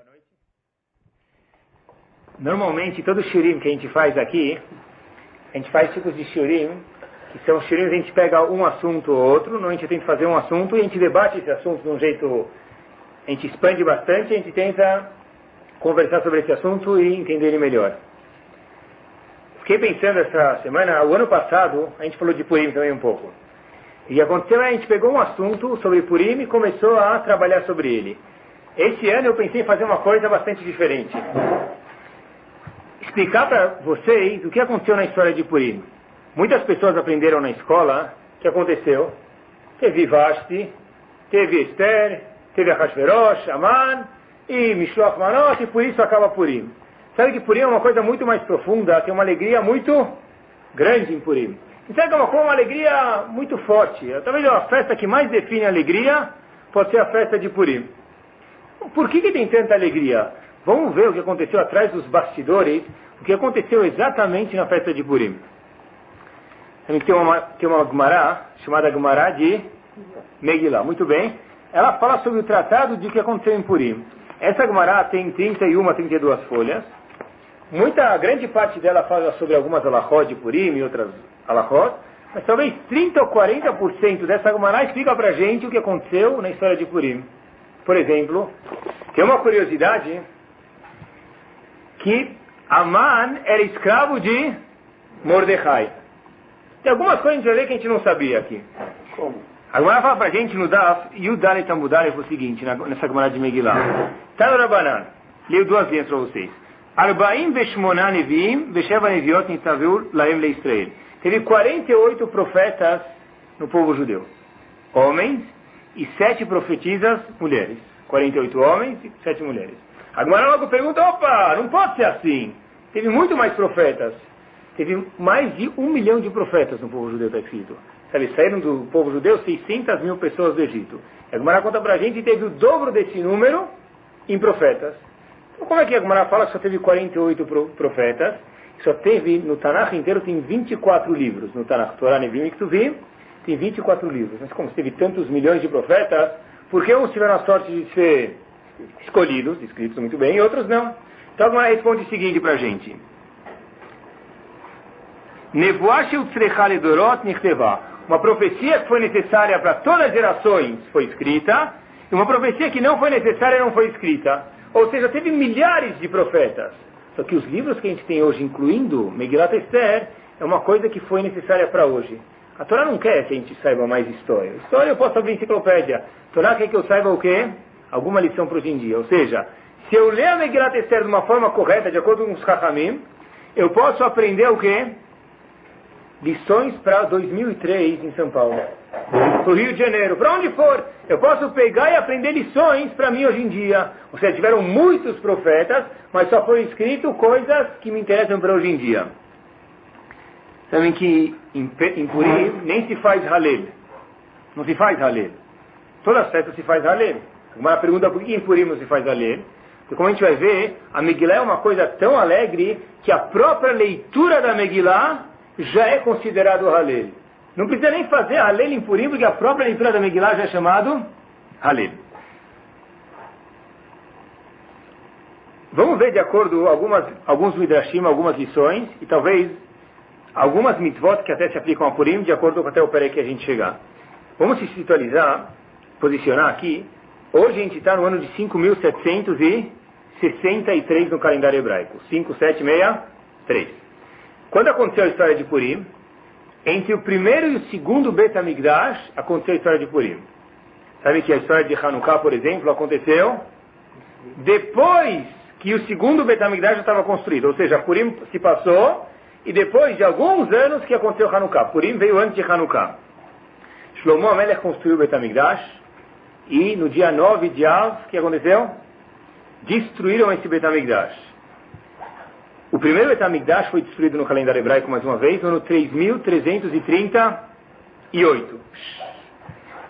Boa noite. Normalmente, todo shurim que a gente faz aqui, a gente faz tipos de shurim, que são shurim a gente pega um assunto ou outro, a gente tenta fazer um assunto e a gente debate esse assunto de um jeito, a gente expande bastante, a gente tenta conversar sobre esse assunto e entender ele melhor. Fiquei pensando essa semana, o ano passado, a gente falou de Purim também um pouco. E aconteceu, a gente pegou um assunto sobre Purim e começou a trabalhar sobre ele. Esse ano eu pensei em fazer uma coisa bastante diferente. Explicar para vocês o que aconteceu na história de Purim. Muitas pessoas aprenderam na escola o que aconteceu. Teve Vashti, teve Esther, teve Ahashverosh, Aman e Mishloach Manot, e por isso acaba Purim. Sabe que Purim é uma coisa muito mais profunda, tem uma alegria muito grande em Purim. E sabe que é uma, uma alegria muito forte. Talvez a festa que mais define a alegria pode ser a festa de Purim. Por que, que tem tanta alegria? Vamos ver o que aconteceu atrás dos bastidores, o que aconteceu exatamente na festa de Purim. Tem uma, tem uma Gumará, chamada Gumará de Megillah. Muito bem. Ela fala sobre o tratado de que aconteceu em Purim. Essa Gumará tem 31, 32 folhas. Muita, grande parte dela fala sobre algumas alahot de Purim e outras alahot. Mas talvez 30 ou 40% dessa Gumará explica pra gente o que aconteceu na história de Purim. Por exemplo, tem uma curiosidade que Aman era escravo de Mordecai. Tem algumas coisas que a gente vai ver que a gente não sabia aqui. Como? A Gemara fala pra gente no Daf, Yudale Tamudale foi o seguinte, nessa Gemara de Megillah. Tá no Rabanan, leio duas linhas para vocês. Arbaim Veshmonan Neviim, Vesheva Neviot Nitavur Laem Leisrael. Teve 48 profetas no povo judeu. Homens e sete profetisas mulheres. 48 homens e sete mulheres. A Gemara logo pergunta, opa, não pode ser assim. Teve muito mais profetas. Teve mais de um milhão de profetas no povo judeu, está escrito. Sabe, saíram do povo judeu 600 mil pessoas do Egito. A Gemara conta para a gente que teve o dobro desse número em profetas. Então, como é que a Gemara fala que só teve 48 profetas? Só teve, no Tanakh inteiro, tem 24 livros. No Tanakh, Torah, Nevim e Ktuvim, tem 24 livros. Mas como teve tantos milhões de profetas, por que uns tiveram a sorte de ser escolhidos, escritos muito bem, e outros não? Então a Gemara responde o seguinte para a gente. Uma profecia que foi necessária para todas as gerações foi escrita, e uma profecia que não foi necessária não foi escrita. Ou seja, teve milhares de profetas. Só que os livros que a gente tem hoje, incluindo Megilat Esther, é uma coisa que foi necessária para hoje. A Torá não quer que a gente saiba mais história. História eu posso abrir enciclopédia. A Torá quer que eu saiba o quê? Alguma lição para hoje em dia. Ou seja, se eu ler a Megilat Esther de uma forma correta, de acordo com os Chachamim, eu posso aprender o quê? Lições para 2003 em São Paulo. Para o Rio de Janeiro, para onde for. Eu posso pegar e aprender lições para mim hoje em dia. Ou seja, tiveram muitos profetas, mas só foi escrito coisas que me interessam para hoje em dia. Sabem que em, em Purim nem se faz Halel. Não se faz Halel. Todas as festas se faz Halel. Uma pergunta por que em Purim não se faz Halel? Porque como a gente vai ver, a Megillah é uma coisa tão alegre que a própria leitura da Megillah já é considerado Halel. Não precisa nem fazer Halel em Purim, porque a própria leitura da Megillah já é chamado Halel. Vamos ver de acordo algumas alguns midrashim, algumas lições e talvez algumas mitzvot que até se aplicam a Purim, de acordo com até o pere que a gente chegar. Vamos se situalizar, posicionar aqui. Hoje a gente está no ano de 5.763 no calendário hebraico. 5763. Quando aconteceu a história de Purim, entre o primeiro e o segundo Bet HaMikdash aconteceu a história de Purim. Sabe que a história de Hanukkah, por exemplo, aconteceu depois que o segundo Bet HaMikdash já estava construído. Ou seja, Purim se passou e depois de alguns anos que aconteceu Hanukkah. Purim veio antes de Hanukkah. Shlomo Amelech construiu o Betamigdash e no dia 9 de Av, o que aconteceu? Destruíram esse Betamigdash. O primeiro Betamigdash foi destruído no calendário hebraico mais uma vez no ano 3338.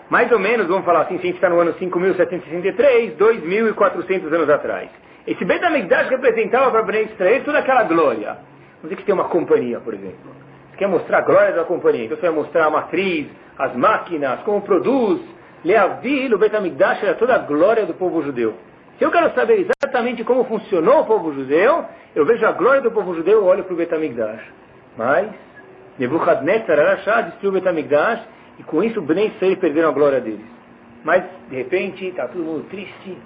Mais ou menos, vamos falar assim, se a gente está no ano 5763, 2400 anos atrás. Esse Betamigdash representava para Bnei Israel toda aquela glória. Vamos dizer que tem uma companhia, por exemplo. Você quer mostrar a glória da companhia. Então você vai mostrar a matriz, as máquinas, como produz. Leavil, o Betamigdash era toda a glória do povo judeu. Se eu quero saber exatamente como funcionou o povo judeu, eu vejo a glória do povo judeu, eu olho para o Betamigdash. Mas, Nebuchadnezzar Arashá destruiu o Betamigdash, e com isso Bnei Israel perderam a glória deles. Mas, de repente, está todo mundo triste.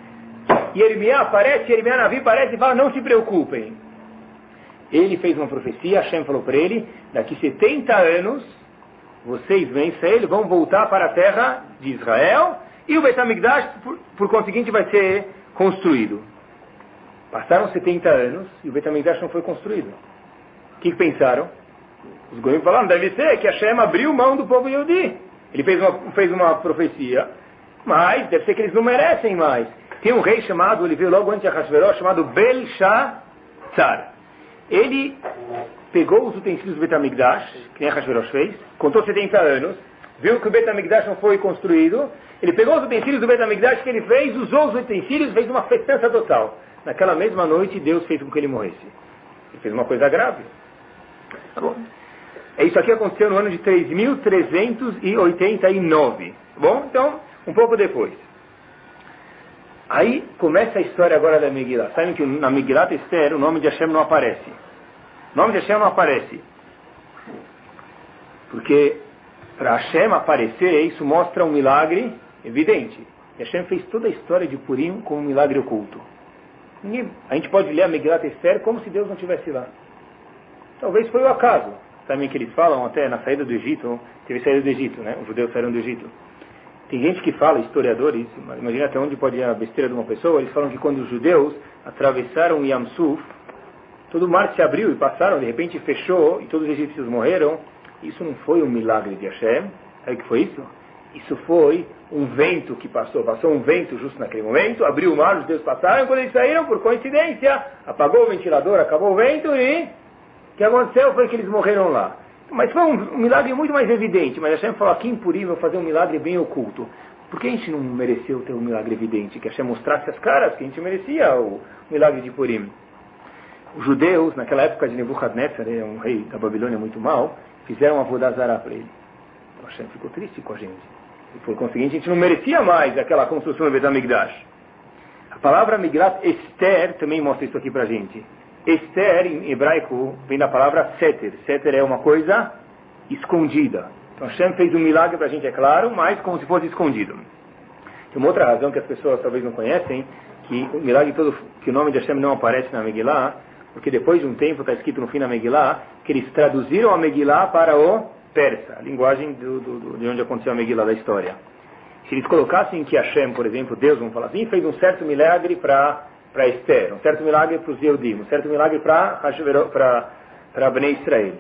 E Eremiá aparece, Eremiá Navi aparece e fala, não se preocupem. Ele fez uma profecia, Hashem falou para ele, daqui 70 anos, vocês, Bnei Israel, vão voltar para a terra de Israel, e o Betamigdash, por, por conseguinte, vai ser construído. Passaram 70 anos e o Betamigdash não foi construído. O que, pensaram? Os goiás falaram, deve ser que Hashem abriu mão do povo Yehudi. Ele fez uma, fez uma profecia, mas deve ser que eles não merecem mais. Tem um rei chamado, ele veio logo antes de Ahasveró, chamado Belshazzar. Ele pegou os utensílios do Betamigdash, que nem Ahasverosh fez, contou 70 anos, viu que o Betamigdash não foi construído, ele pegou os utensílios do Betamigdash que ele fez, usou os utensílios, fez uma festança total. Naquela mesma noite, Deus fez com que ele morresse. Ele fez uma coisa grave. Tá bom? É isso aqui aconteceu no ano de 3.389. Tá bom? Então, um pouco depois. Aí começa a história agora da Megillah. Sabem que na Megillah Esther o nome de Hashem não aparece. O nome de Hashem não aparece. Porque para Hashem aparecer, isso mostra um milagre evidente. E Hashem fez toda a história de Purim como um milagre oculto. A gente pode ler a Megillat Esther como se Deus não estivesse lá. Talvez foi o acaso. Também que eles falam até na saída do Egito, teve saída do Egito, né? Os judeus saíram do Egito. Tem gente que fala, historiadores, imagina até onde pode ir a besteira de uma pessoa, eles falam que quando os judeus atravessaram Yamsuf, todo o mar se abriu e passaram, de repente fechou e todos os egípcios morreram. Isso não foi um milagre de Hashem. Sabe o que foi isso? Isso foi um vento que passou. Passou um vento justo naquele momento, abriu o mar, os judeus passaram, quando eles saíram, por coincidência, apagou o ventilador, acabou o vento e o que aconteceu foi que eles morreram lá. Mas foi um, milagre muito mais evidente. Mas Hashem falou aqui Purim, vou fazer um milagre bem oculto. Por que a gente não mereceu ter um milagre evidente? Que Hashem mostrasse as caras que a gente merecia o milagre de Purim. Os judeus, naquela época de Nebuchadnezzar, um rei da Babilônia muito mal, fizeram uma vodazara para ele. Então Hashem ficou triste com a gente. E por conseguinte, a gente não merecia mais aquela construção do Betamigdash. A palavra Migrat Esther também mostra isso aqui para a gente. Esther, em hebraico, vem da palavra Seter. Seter é uma coisa escondida. Então Hashem fez um milagre para a gente, é claro, mas como se fosse escondido. Tem uma outra razão que as pessoas talvez não conhecem, que o milagre todo, que o nome de Hashem não aparece na Megillah, porque depois de um tempo está escrito no fim da Megillah, que eles traduziram a Megillah para o persa, a linguagem do, do, de onde aconteceu a Megillah da história. Se eles colocassem que Hashem, por exemplo, Deus, vamos falar assim, fez um certo milagre para para Esther, um certo milagre para os Yehudim, um certo milagre para Bnei Israel.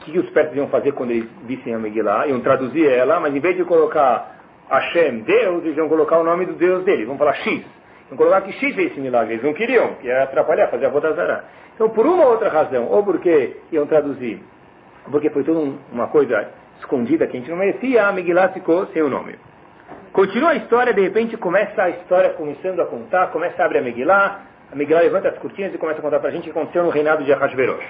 O que, os persas iam fazer quando eles vissem a Megillah? Iam traduzir ela, mas em vez de colocar Hashem, Deus, eles iam colocar o nome do Deus dele. Vão falar X. Iam colocar que X fez esse milagre. Eles não queriam, que ia atrapalhar, fazer a Vodazara. Então, por uma ou outra razão, ou porque iam traduzir porque foi toda uma coisa escondida que a gente não merecia, a Megillah ficou sem o nome. Continua a história, de repente começa a história começando a contar, começa a abrir a Megillah, a Megillah levanta as cortinas e começa a contar para a gente o que aconteceu no reinado de Ahasverosh.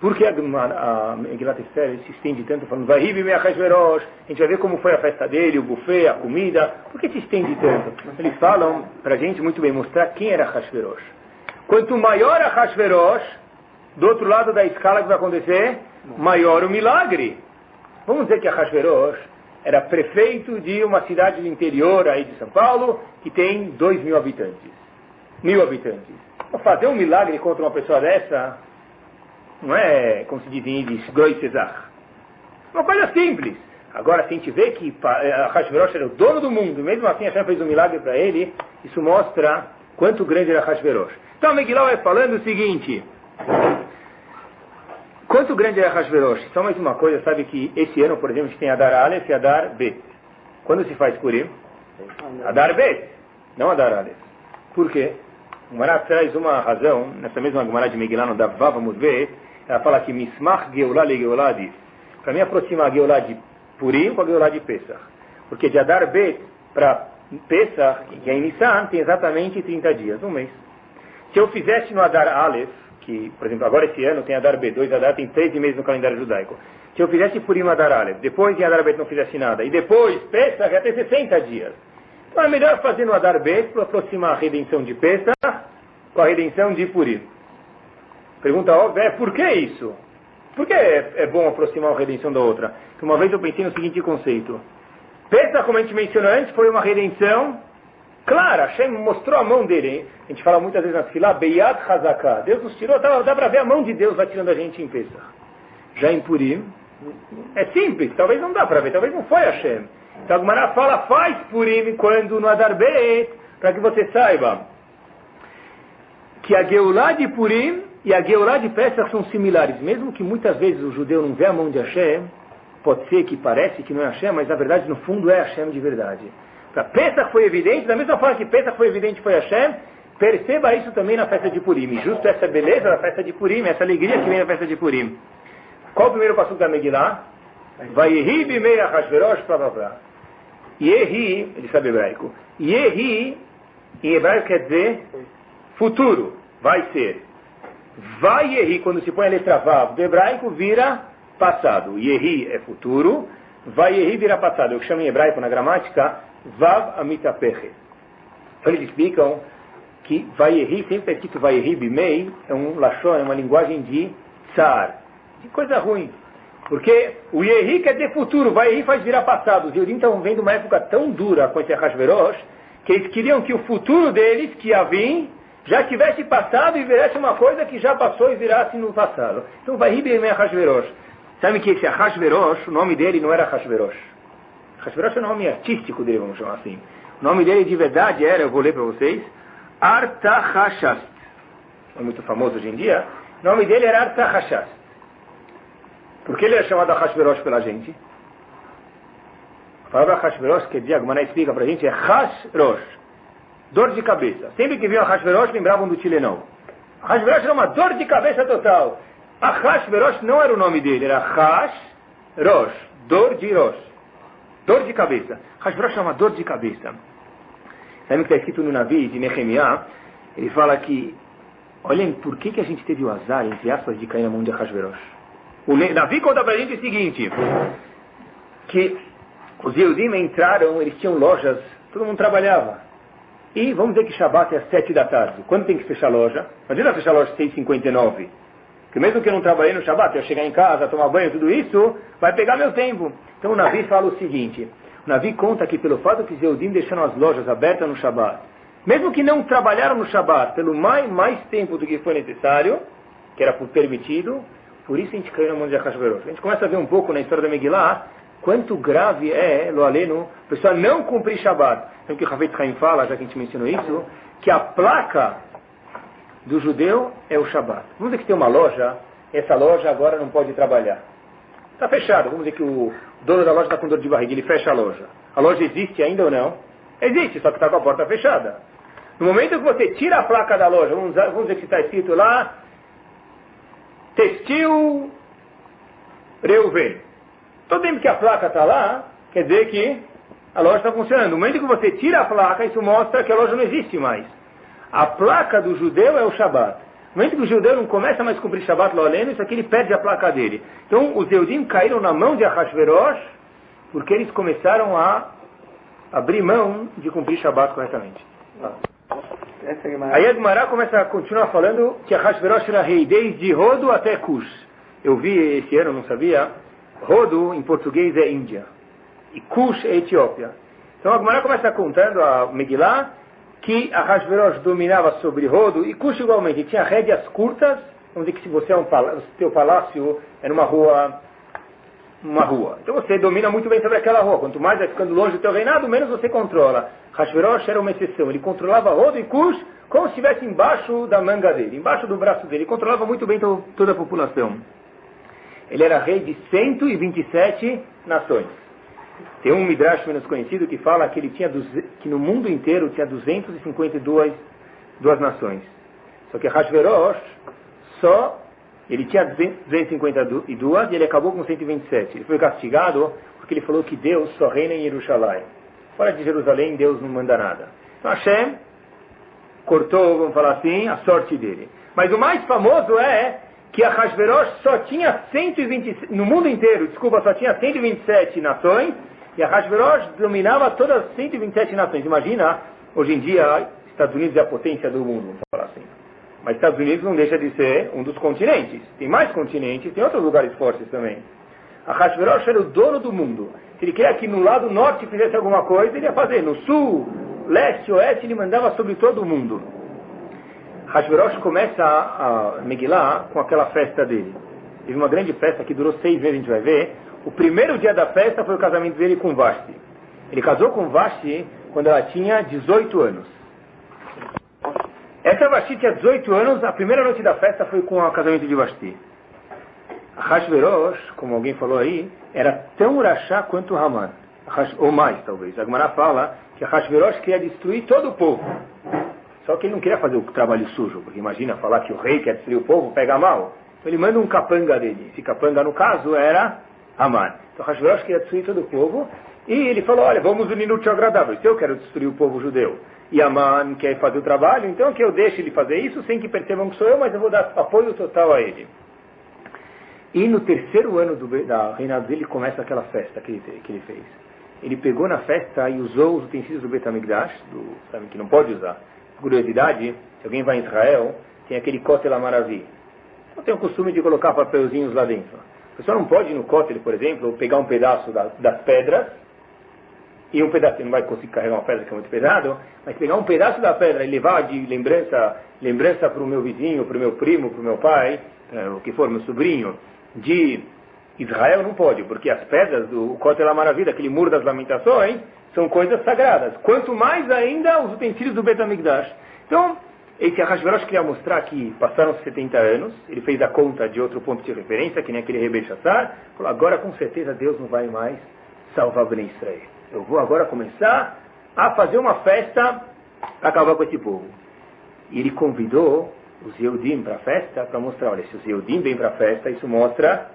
Por que a, a, a Megillah Esther se estende tanto, falando, vai Ribi Ahasverosh, a gente vai ver como foi a festa dele, o buffet, a comida, por que se estende tanto? Eles falam para a gente muito bem mostrar quem era Ahasverosh. Quanto maior Ahasverosh, do outro lado da escala que vai acontecer, maior o milagre. Vamos dizer que Ahasverosh era prefeito de uma cidade do interior aí de São Paulo, que tem dois mil habitantes. Mil habitantes. Fazer um milagre contra uma pessoa dessa não é, como se diz em Yiddish, Groi Cesar. Uma coisa simples. Agora, se a gente vê que Ahasverosh era o dono do mundo, mesmo assim Hashem fez um milagre para ele, isso mostra quanto grande era Ahasverosh. Então a Megillah vai falando o seguinte, Quanto grande é Hashverosh? Só mais uma coisa, sabe que esse ano, por exemplo, a gente tem Adar Aleph e Adar Bet. Quando se faz Purim? Adar Bet, não Adar Aleph. Por quê? O Mará traz uma razão, nessa mesma Gemara de Megillah, no Davava Mudbet, ela fala que Mismach Geulah le Geulah diz. Para mim aproximar a Geulah de Purim com a Geulah de Pesach. Porque de Adar Bet para Pesach, que é em Nissan, tem exatamente 30 dias, um mês. Se eu fizesse no Adar Aleph, que, por exemplo, agora esse ano tem Adar B2, Adar tem 13 meses no calendário judaico. Se eu fizesse Purim Adar Aleph, depois em Adar Bet não fizesse nada, e depois Pesach ia ter 60 dias. Então é melhor fazer no Adar Bet para aproximar a redenção de Pesach com a redenção de Purim. Pergunta óbvia é por que isso? Por que é, é bom aproximar a redenção da outra? Porque uma vez eu pensei no seguinte conceito. Pesach, como a gente mencionou antes, foi uma redenção clara. Hashem mostrou a mão dele. Hein? A gente fala muitas vezes na fila, Beyat Hazaká. Deus nos tirou, dá, dá para ver a mão de Deus atirando a gente em Pesach. Já em Purim, é simples, talvez não dá para ver, talvez não foi Hashem. Então a Gemara fala, faz Purim quando no Adarbet, para que você saiba que a Geulah de Purim e a Geulah de Pesach são similares. Mesmo que muitas vezes o judeu não vê a mão de Hashem, pode ser que parece que não é Hashem, mas na verdade no fundo é Hashem de verdade. Para Pesach foi evidente, da mesma forma que Pesach foi evidente foi Hashem, perceba isso também na festa de Purim. Justo essa beleza da festa de Purim, essa alegria que vem na festa de Purim. Qual o primeiro passo da Megillah? Vaihi bimei achashverosh, blá blá blá. Yehi, ele sabe hebraico. Yehi, em hebraico quer dizer futuro, vai ser. Vai Yehi, quando se põe a letra Vav do hebraico, vira passado. Yehi é futuro, vai Yehi vira passado. Eu chamo em hebraico na gramática Vav Amitapeche. Eles explicam que vai Yehi, sempre escrito vai Yehi bimei, é um lachon, é uma linguagem de tsar que coisa ruim. Porque o Yehi quer dizer futuro, vai Yehi faz virar passado. Os Yudim estão vendo uma época tão dura com esse Hashverosh, que eles queriam que o futuro deles, que ia vir, já tivesse passado e virasse uma coisa que já passou e virasse no passado. Então vai Yehi bem Hashverosh. Sabe que esse Hashverosh, o nome dele não era Hashverosh. Hashverosh é o nome artístico dele, vamos chamar assim. O nome dele de verdade era, eu vou ler para vocês, Artahashast. É muito famoso hoje em dia. O nome dele era Artahashast. Por que ele é chamado Hashverosh pela gente? A palavra Hashverosh, que Diagmaná explica para a gente, é Hashrosh, dor de cabeça. Sempre que viam Hashverosh, lembravam do Tilenão. Hashverosh era uma dor de cabeça total. A Hashverosh não era o nome dele, era Hashrosh, dor de Rosh, Dor de cabeça. Hashbrosh é uma dor de cabeça. Sabe o que está escrito no Navi de Nehemiah? Ele fala que, olhem, por que, que a gente teve o azar, entre aspas, de cair na mão de Hashbrosh? O Navi conta para a gente o seguinte, que os Yehudim entraram, eles tinham lojas, todo mundo trabalhava. E vamos dizer que Shabat é às sete da tarde. Quando tem que fechar a loja? Não adianta fechar a loja às 6h59 que mesmo que eu não trabalhei no Shabat, eu chegar em casa, tomar banho, tudo isso, vai pegar meu tempo. Então o Navi fala o seguinte, o Navi conta que pelo fato que Zeudim deixaram as lojas abertas no Shabat, mesmo que não trabalharam no Shabat pelo mais, mais tempo do que foi necessário, que era permitido, por isso a gente caiu na mão de Akashverot. A gente começa a ver um pouco na história da Megillah, quanto grave é, Loaleno a pessoa não cumprir Shabat. Sabe o que o Ravet Chaim fala, já que a gente mencionou isso? Que a placa do judeu é o Shabbat. Vamos dizer que tem uma loja, essa loja agora não pode trabalhar. Está fechado. Vamos dizer que o dono da loja está com dor de barriga, ele fecha a loja. A loja existe ainda ou não? Existe, só que está com a porta fechada. No momento que você tira a placa da loja, vamos, vamos dizer que está escrito lá, Textil Reuven. Todo tempo que a placa está lá, quer dizer que a loja está funcionando. No momento que você tira a placa, isso mostra que a loja não existe mais. A placa do judeu é o Shabat. No momento que o judeu não começa mais a cumprir Shabat Loleno, isso aqui ele perde a placa dele. Então os Eudim caíram na mão de Ahashverosh porque eles começaram a abrir mão de cumprir Shabat corretamente. Ah. Aí a Gemara começa a continuar falando que a Hashverosh era rei desde Rodo até Kush. Eu vi esse ano, não sabia. Rodo em português é Índia. E Kush é Etiópia. Então a Gemara começa contando a Megillah que a Hashverosh dominava sobre Rodo e Kush igualmente. Tinha rédeas curtas. Vamos dizer que se você é um palácio, seu palácio é numa rua uma rua. Então você domina muito bem sobre aquela rua. Quanto mais vai ficando longe do teu reinado, menos você controla. Hashverosh era uma exceção. Ele controlava Rodo e Cush como se estivesse embaixo da manga dele, embaixo do braço dele. Ele controlava muito bem to toda a população. Ele era rei de 127 nações. Tem um Midrash menos conhecido que fala que ele tinha que no mundo inteiro tinha 252 duas nações. Só que Hashverosh só ele tinha 252 e ele acabou com 127. Ele foi castigado porque ele falou que Deus só reina em Jerusalém. Fora de Jerusalém, Deus não manda nada. Então Hashem cortou, vamos falar assim, a sorte dele. Mas o mais famoso é que a Hashverosh só tinha 120, no mundo inteiro, desculpa, só tinha 127 nações, E a Hashverosh dominava todas as 127 nações. Imagina, hoje em dia, Estados Unidos é a potência do mundo, vamos falar assim. Mas Estados Unidos não deixa de ser um dos continentes. Tem mais continentes, tem outros lugares fortes também. A Hashverosh era o dono do mundo. Se ele queria que no lado norte fizesse alguma coisa, ele ia fazer. No sul, leste, oeste, ele mandava sobre todo o mundo. Hashverosh começa a, a Megillah com aquela festa dele. Teve uma grande festa que durou seis meses, a gente vai ver. O primeiro dia da festa foi o casamento dele com Vashti. Ele casou com Vashti quando ela tinha 18 anos. Essa Vashti tinha 18 anos, a primeira noite da festa foi com o casamento de Vashti. Hashverosh, como alguém falou aí, era tão urachá quanto Haman. Ou mais, talvez. A Gemara fala que Hashverosh queria destruir todo o povo. Só que ele não queria fazer o trabalho sujo, porque imagina falar que o rei quer destruir o povo, pega mal. Então ele manda um capanga dele. Esse capanga, no caso, era Haman. Então Hashverosh queria destruir todo o povo. E ele falou, olha, vamos unir no tio agradável. Se eu quero destruir o povo judeu e Haman quer fazer o trabalho, então que eu deixe ele fazer isso sem que percebam que sou eu, mas eu vou dar apoio total a ele. E no terceiro ano do da reinado dele começa aquela festa que ele, que ele fez. Ele pegou na festa e usou os utensílios do Betamigdash, do, sabe, que não pode usar. Curiosidade, se alguém vai em Israel, tem aquele Kotel Amaravi. Então tem o costume de colocar papelzinhos lá dentro. A pessoa não pode ir no Kotel, por exemplo, pegar um pedaço da, das pedras e um pedaço, não vai conseguir carregar uma pedra que é muito pesado, mas pegar um pedaço da pedra e levar de lembrança lembrança para o meu vizinho, para o meu primo, para o meu pai, é, o que for, meu sobrinho, de Israel não pode, porque as pedras do Kotel Maravilha, aquele muro das lamentações, são coisas sagradas. Quanto mais ainda os utensílios do Betamigdash. Então, esse Ahasverosh queria mostrar que passaram 70 anos, ele fez a conta de outro ponto de referência, que nem aquele Rebbe Shassar, falou, agora com certeza Deus não vai mais salvar Ben Israel. Eu vou agora começar a fazer uma festa para acabar com esse povo. E ele convidou os Yehudim para a festa para mostrar, olha, se os Yehudim vêm para a festa, isso mostra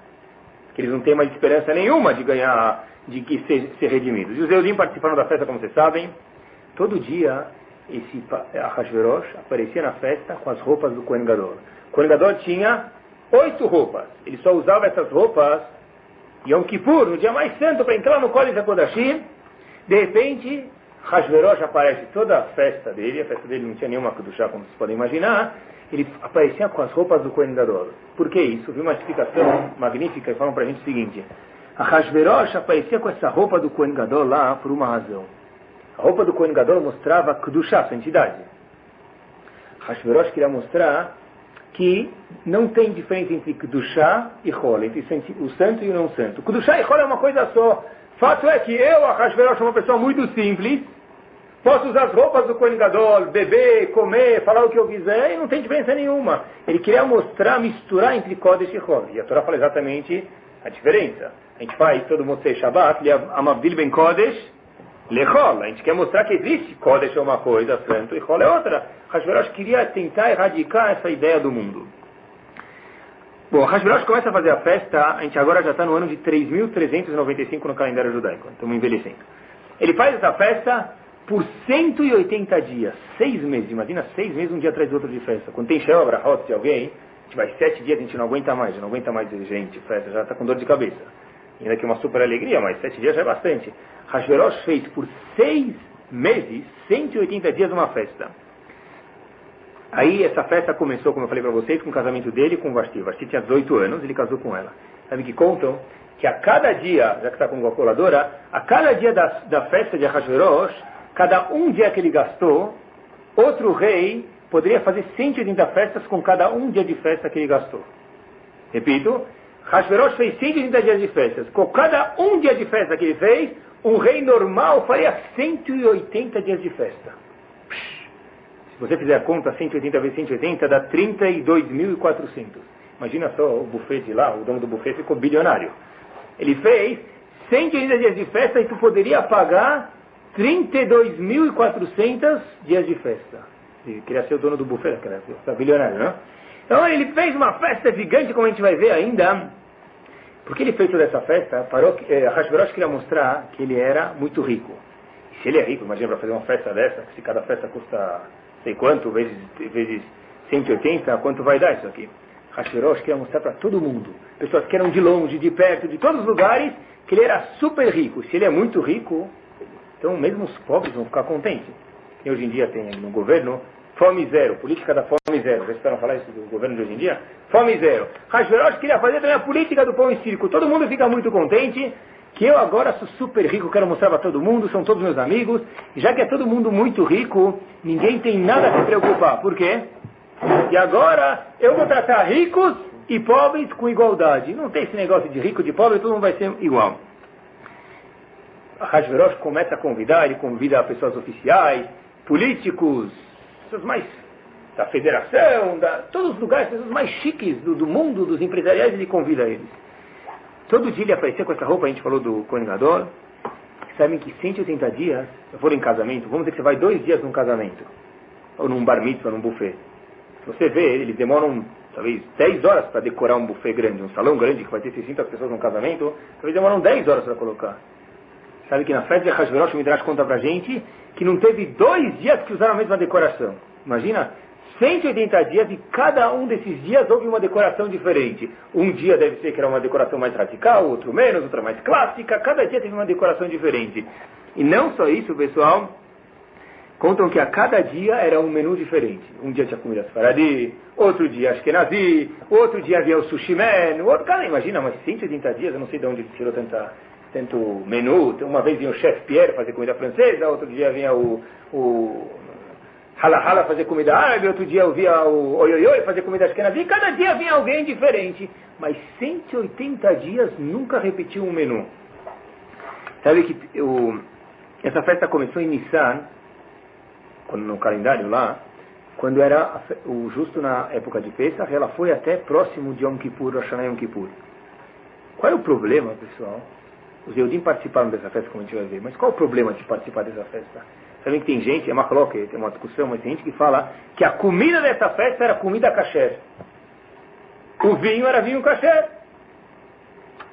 eles não têm mais esperança nenhuma de ganhar, de que ser, ser redimidos. E os Yehudim participaram da festa, como vocês sabem, todo dia esse Ahasverosh aparecia na festa com as roupas do Kohen Gadol. O Kohen Gadol tinha oito roupas. Ele só usava essas roupas Yom Kippur, no dia mais santo, para entrar no Kodesh HaKodashim. De repente, Hashverosh aparece toda a festa dele, a festa dele não tinha nenhuma Kedushá, como vocês podem imaginar, ele aparecia com as roupas do Kohen Gadol. Por que isso? Vi uma explicação magnífica e falam para a gente o seguinte, a Hashverosh aparecia com essa roupa do Kohen Gadol lá por uma razão. A roupa do Kohen Gadol mostrava Kedushá, santidade. Hashverosh queria mostrar que não tem diferença entre Kedushá e Hol, entre o santo e o não santo. Kedushá e Hol é uma coisa só. Fato é que eu, a Hashverosh, sou uma pessoa muito simples, posso usar as roupas do Kohen Gadol, beber, comer, falar o que eu quiser, e não tem diferença nenhuma. Ele queria mostrar, misturar entre Kodesh e Hol. E a Torá fala exatamente a diferença. A gente faz todo mundo ser Shabbat, Amavdil Ben Kodesh, Lechol. A gente quer mostrar que existe. Kodesh é uma coisa, santo, e Hol é outra. Hashverosh queria tentar erradicar essa ideia do mundo. Bom, Hashverosh começa a fazer a festa, a gente agora já está no ano de 3.395 no calendário judaico, estamos envelhecendo. Ele faz essa festa por 180 dias, seis meses, imagina seis meses um dia atrás do outro de festa. Quando tem Shema Brahot de alguém, a gente vai sete dias, a gente não aguenta mais, já não aguenta mais gente, festa, já está com dor de cabeça. Ainda que é uma super alegria, mas sete dias já é bastante. Hashverosh fez por seis meses, 180 dias uma festa. Aí essa festa começou, como eu falei para vocês, com o casamento dele com Vasti. Vasti tinha 18 anos, ele casou com ela. Sabe que contam que a cada dia, já que está com calculadora, a cada dia da, da festa de Ahasverosh, cada um dia que ele gastou, outro rei poderia fazer 180 festas com cada um dia de festa que ele gastou. Repito, Hashverosh fez 180 dias de festas. Com cada um dia de festa que ele fez, um rei normal faria 180 dias de festa. Se você fizer a conta, 180 vezes 180 dá 32.400. Imagina só o buffet de lá, o dono do buffet ficou bilionário. Ele fez 180 dias de festa e tu poderia pagar 32.400 dias de festa. Ele queria ser o dono do buffet, queria ser bilionário, não? Então ele fez uma festa gigante, como a gente vai ver ainda. Porque ele fez toda essa festa, parou, eh, Hashverosh queria mostrar que ele era muito rico. E se ele é rico, imagina para fazer uma festa dessa, se cada festa custa sei quanto, vezes, vezes 180, quanto vai dar isso aqui? Hashverosh queria mostrar para todo mundo, pessoas que eram de longe, de perto, de todos os lugares, que ele era super rico. Se ele é muito rico, então mesmo os pobres vão ficar contentes. E hoje em dia tem no governo fome zero, política da fome zero. Vocês esperam falar isso do governo de hoje em dia? Fome zero. Hashverosh queria fazer também a política do pão em circo. Todo mundo fica muito contente que eu agora sou super rico, quero mostrar para todo mundo, são todos meus amigos. E já que é todo mundo muito rico, ninguém tem nada a se preocupar. Por quê? E agora eu vou tratar ricos e pobres com igualdade. Não tem esse negócio de rico, de pobre, todo mundo vai ser igual. Hashverosh começa a convidar, ele convida pessoas oficiais, políticos, pessoas mais da federação, da, todos os lugares, pessoas mais chiques do, do mundo, dos empresariais, ele convida eles. Todo dia ele aparecia com essa roupa, a gente falou do Coningador. Sabem que 180 dias, eu for em casamento, vamos dizer que você vai dois dias num casamento, ou num bar mitzvah, num buffet. Você vê, eles demoram talvez 10 horas para decorar um buffet grande, um salão grande que vai ter 600 pessoas num casamento, talvez demoram 10 horas para colocar. Sabe que na festa de Hashverosh o Midrash conta pra gente que não teve dois dias que usaram a mesma decoração. Imagina, 180 dias e cada um desses dias houve uma decoração diferente. Um dia deve ser que era uma decoração mais radical, outro menos, outra mais clássica. Cada dia teve uma decoração diferente. E não só isso, pessoal. Contam que a cada dia era um menu diferente. Um dia tinha comida faradi, outro dia ashkenazi, outro dia havia o sushi man, outro, cara, imagina, mas 180 dias, eu não sei de onde tirou tanta, tanto menu. Uma vez vinha o chefe Pierre fazer comida francesa, outro dia vinha o, o Hala fazer comida árabe, outro dia eu via o Oioioi fazer comida ashkenazi, cada dia vinha alguém diferente. Mas 180 dias nunca repetiu um menu. Sabe que o, essa festa começou em Nissan, quando, no calendário lá, quando era o justo na época de Pesach, ela foi até próximo de Yom Kippur, Rosh Yom Kippur. Qual é o problema, pessoal? Os Eudim participaram dessa festa, como a gente vai ver. Mas qual o problema de participar dessa festa? Sabem que tem gente, é uma coloca, tem uma discussão, mas tem gente que fala que a comida dessa festa era comida kasher. O vinho era vinho kasher.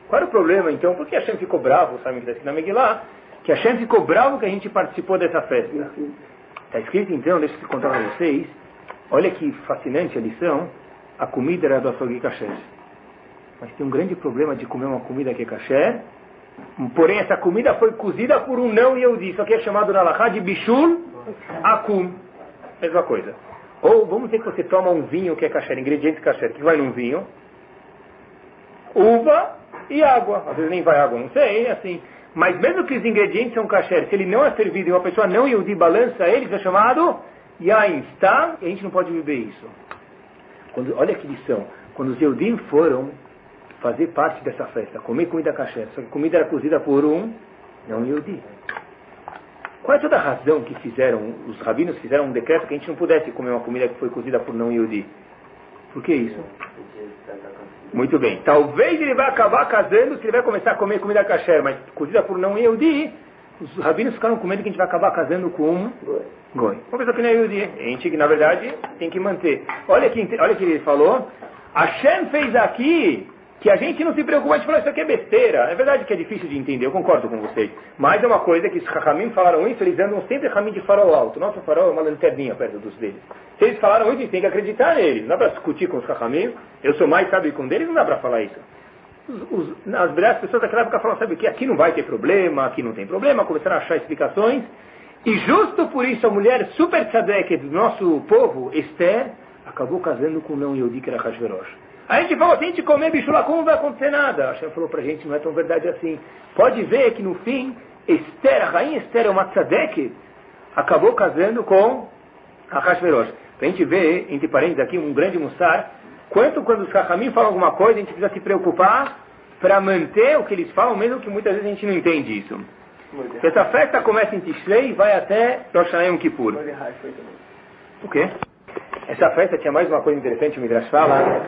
Qual era o problema, então? Por que a Hashem ficou bravo, sabe que está na Megillah? Que Hashem ficou bravo que a gente participou dessa festa. Está escrito, então, deixa eu contar para vocês. Olha que fascinante a lição. A comida era do açougue kasher. Mas tem um grande problema de comer uma comida que é kasher Porém, essa comida foi cozida por um não Yehudi. Isso aqui é chamado na Laha de Bishul Akum. Mesma coisa. Ou vamos dizer que você toma um vinho que é kasher, ingrediente kasher, que vai num vinho, uva e água. Às vezes nem vai água, não sei, assim. Mas mesmo que os ingredientes são kasher, se ele não é servido e uma pessoa não Yehudi balança ele, isso é chamado Yain, está? E a gente não pode beber isso. Quando, olha que lição. Quando os Yehudim foram fazer parte dessa festa, comer comida kasher. Só que a comida era cozida por um não Yehudi. Qual é toda a razão que fizeram, os rabinos fizeram um decreto que a gente não pudesse comer uma comida que foi cozida por não Yehudi? Por que isso? Muito bem. Talvez ele vai acabar casando se ele vai começar a comer comida kasher, mas cozida por não Yehudi, os rabinos ficaram com medo que a gente vai acabar casando com um goi. Uma pessoa que não é Yehudi. A gente, na verdade, tem que manter. Olha que, que ele falou. Hashem fez aqui que a gente não se preocupa, a gente fala, isso aqui é besteira. É verdade que é difícil de entender, eu concordo com vocês. Mas é uma coisa que os Rahamim falaram isso, eles andam sempre Rahamim de farol alto. Nosso farol é uma lanterninha perto dos deles. Se eles falaram isso, a gente tem que acreditar neles. Não dá para discutir com os Rahamim. Eu sou mais sábio com um deles, não dá para falar isso. Os, os, as, as pessoas daquela época falaram, sabe o que? Aqui não vai ter problema, aqui não tem problema. Começaram a achar explicações. E justo por isso a mulher super tzadek do nosso povo, Esther, acabou casando com o não Yodi, que era Hashverosh. A gente falou, se a gente comer como não vai acontecer nada? A Hashem falou pra gente, não é tão verdade assim. Pode ver que no fim, Esther, a rainha Esther, uma tzadek, acabou casando com a Hashverosh. Pra gente ver, entre parênteses aqui, um grande mussar, quanto quando os Rahamim falam alguma coisa, a gente precisa se preocupar para manter o que eles falam, mesmo que muitas vezes a gente não entende isso. Essa festa começa em Tishrei e vai até Rosh Hashanah Kippur. O quê? Essa festa tinha mais uma coisa interessante, o Midrash fala,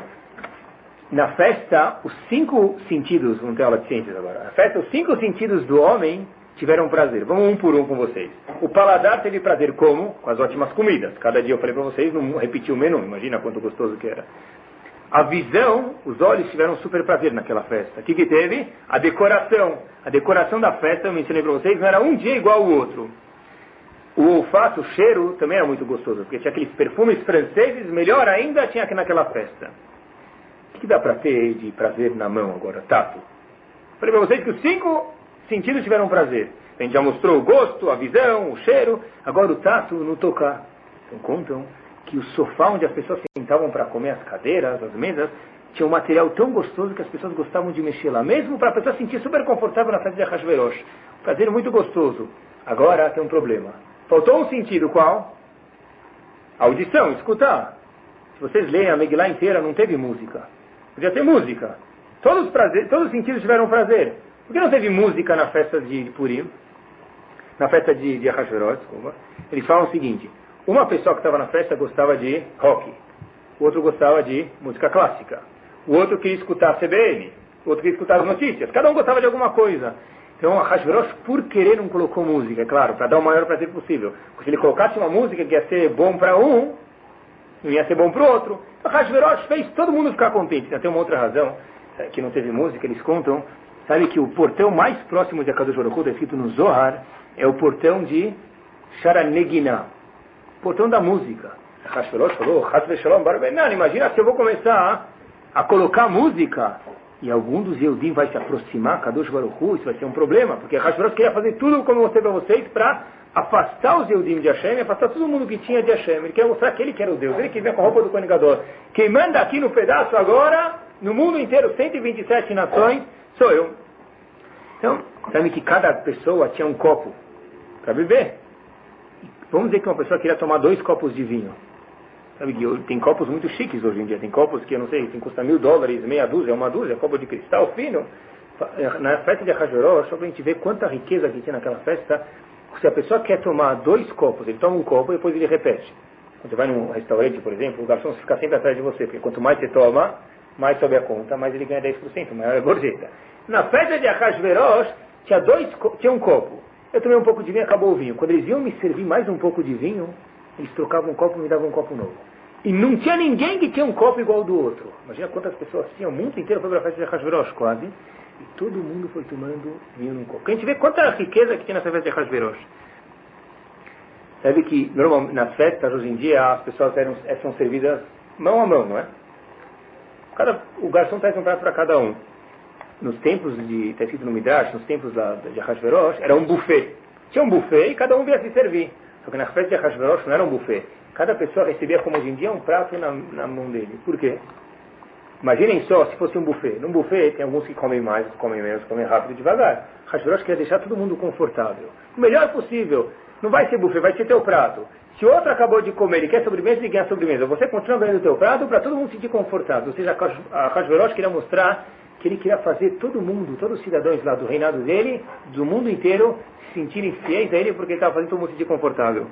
na festa, os cinco sentidos, vamos ter aula de ciências agora. Na festa, os cinco sentidos do homem tiveram prazer. Vamos um por um com vocês. O paladar teve prazer como? Com as ótimas comidas. Cada dia eu falei para vocês, não repeti o menu, imagina quanto gostoso que era. A visão, os olhos tiveram super prazer naquela festa. O que, que teve? A decoração. A decoração da festa, eu mencionei para vocês, não era um dia igual ao outro. O olfato, o cheiro também era muito gostoso, porque tinha aqueles perfumes franceses, melhor ainda tinha aqui naquela festa. O que dá para ter de prazer na mão agora? Tato. Falei para vocês que os cinco sentidos tiveram prazer. A gente já mostrou o gosto, a visão, o cheiro, agora o tato no tocar. Então contam que o sofá onde as pessoas sentavam para comer, as cadeiras, as mesas, tinha um material tão gostoso que as pessoas gostavam de mexer lá, mesmo para a pessoa se sentir super confortável na festa de Hashverosh. Prazer muito gostoso. Agora tem um problema. Faltou um sentido, qual? Audição, escutar. Se vocês leem a Megillah inteira, não teve música. Podia ter música. Todos, prazer, todos os sentidos tiveram prazer. Por que não teve música na festa de Purim? Na festa de, de Ahasverot, desculpa. Eles falam o seguinte. Uma pessoa que estava na festa gostava de rock. O outro gostava de música clássica. O outro queria escutar CBN. O outro queria escutar as notícias. Cada um gostava de alguma coisa. Então, Hashverosh, por querer, não colocou música, é claro, para dar o maior prazer possível. Porque se ele colocasse uma música que ia ser bom para um, não ia ser bom para o outro. Então, Hashverosh fez todo mundo ficar contente. Tem uma outra razão, é, que não teve música, eles contam, sabe que o portão mais próximo de Akadosh Baruch está escrito no Zohar, é o portão de Sharanegina, portão da música. Hashverosh falou, Hashveshalom Barbenan, imagina se eu vou começar a colocar música e algum dos Yehudim vai se aproximar, Kadosh Baruch Hu, isso vai ser um problema, porque Hashverosh queria fazer tudo como eu mostrei para vocês para afastar os Yehudim de Hashem, afastar todo mundo que tinha de Hashem. Ele quer mostrar que ele que era o Deus, ele que vem com a roupa do Koenigador. Quem manda aqui no pedaço agora, no mundo inteiro, 127 nações, sou eu. Então, sabe que cada pessoa tinha um copo para beber. Vamos dizer que uma pessoa queria tomar dois copos de vinho. Sabe que tem copos muito chiques hoje em dia. Tem copos que, eu não sei, tem, custa mil dólares, meia dúzia, uma dúzia, copo de cristal fino. Na festa de Hajoró, só para a gente ver quanta riqueza que tinha naquela festa. Se a pessoa quer tomar dois copos, ele toma um copo e depois ele repete. Quando você vai num restaurante, por exemplo, o garçom fica sempre atrás de você, porque quanto mais você toma, mais sobe a conta, mais ele ganha 10%, maior é a gorjeta. Na festa de Ahasverosh, tinha, dois, tinha um copo. Eu tomei um pouco de vinho acabou o vinho. Quando eles iam me servir mais um pouco de vinho, eles trocavam um copo e me davam um copo novo. E não tinha ninguém que tinha um copo igual ao do outro. Imagina quantas pessoas tinham. O mundo inteiro foi para a festa de Hashverosh quase. E todo mundo foi tomando vinho num copo. A gente vê quanta riqueza que tinha nessa festa de Hashverosh. Sabe que normalmente nas festas hoje em dia as pessoas eram, são servidas mão a mão, não é? Cada, o garçom traz um prato para cada um. Nos tempos de, está escrito no Midrash, nos tempos da, de Hashverosh, era um buffet. Tinha um buffet e cada um via se servir. Só que na festa de Hashverosh não era um buffet. Cada pessoa recebia, como hoje em dia, um prato na, na mão dele. Por quê? Imaginem só se fosse um buffet. Num buffet tem alguns que comem mais, comem menos, comem rápido e devagar. Hashverosh quer deixar todo mundo confortável. O melhor possível. Não vai ser buffet, vai ser teu prato. Se o outro acabou de comer e quer sobremesa, ele quer sobremesa. Você continua ganhando teu prato para todo mundo se sentir confortável. Ou seja, a Hashverosh queria mostrar que ele queria fazer todo mundo, todos os cidadãos lá do reinado dele, do mundo inteiro, sentirem fiéis a ele porque ele estava fazendo todo mundo se sentir confortável.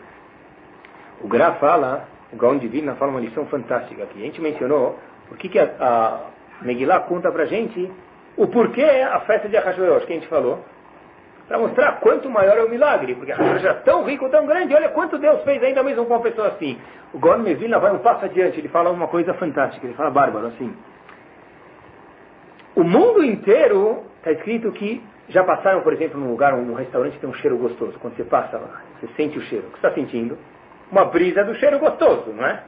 O Gra fala, o Gaon Divina fala uma lição fantástica aqui. A gente mencionou por que, que a, a Megillah conta pra gente o porquê a festa de Ahasverosh, que a gente falou, para mostrar quanto maior é o milagre, porque Ahasverosh era tão rico, tão grande, olha quanto Deus fez ainda mesmo com uma pessoa assim. O Gaon Mevila vai um passo adiante, ele fala uma coisa fantástica, ele fala bárbaro assim. O mundo inteiro está escrito que já passaram, por exemplo, num lugar, num restaurante que tem um cheiro gostoso. Quando você passa lá, você sente o cheiro. O que você está sentindo? Uma brisa do cheiro gostoso, não é?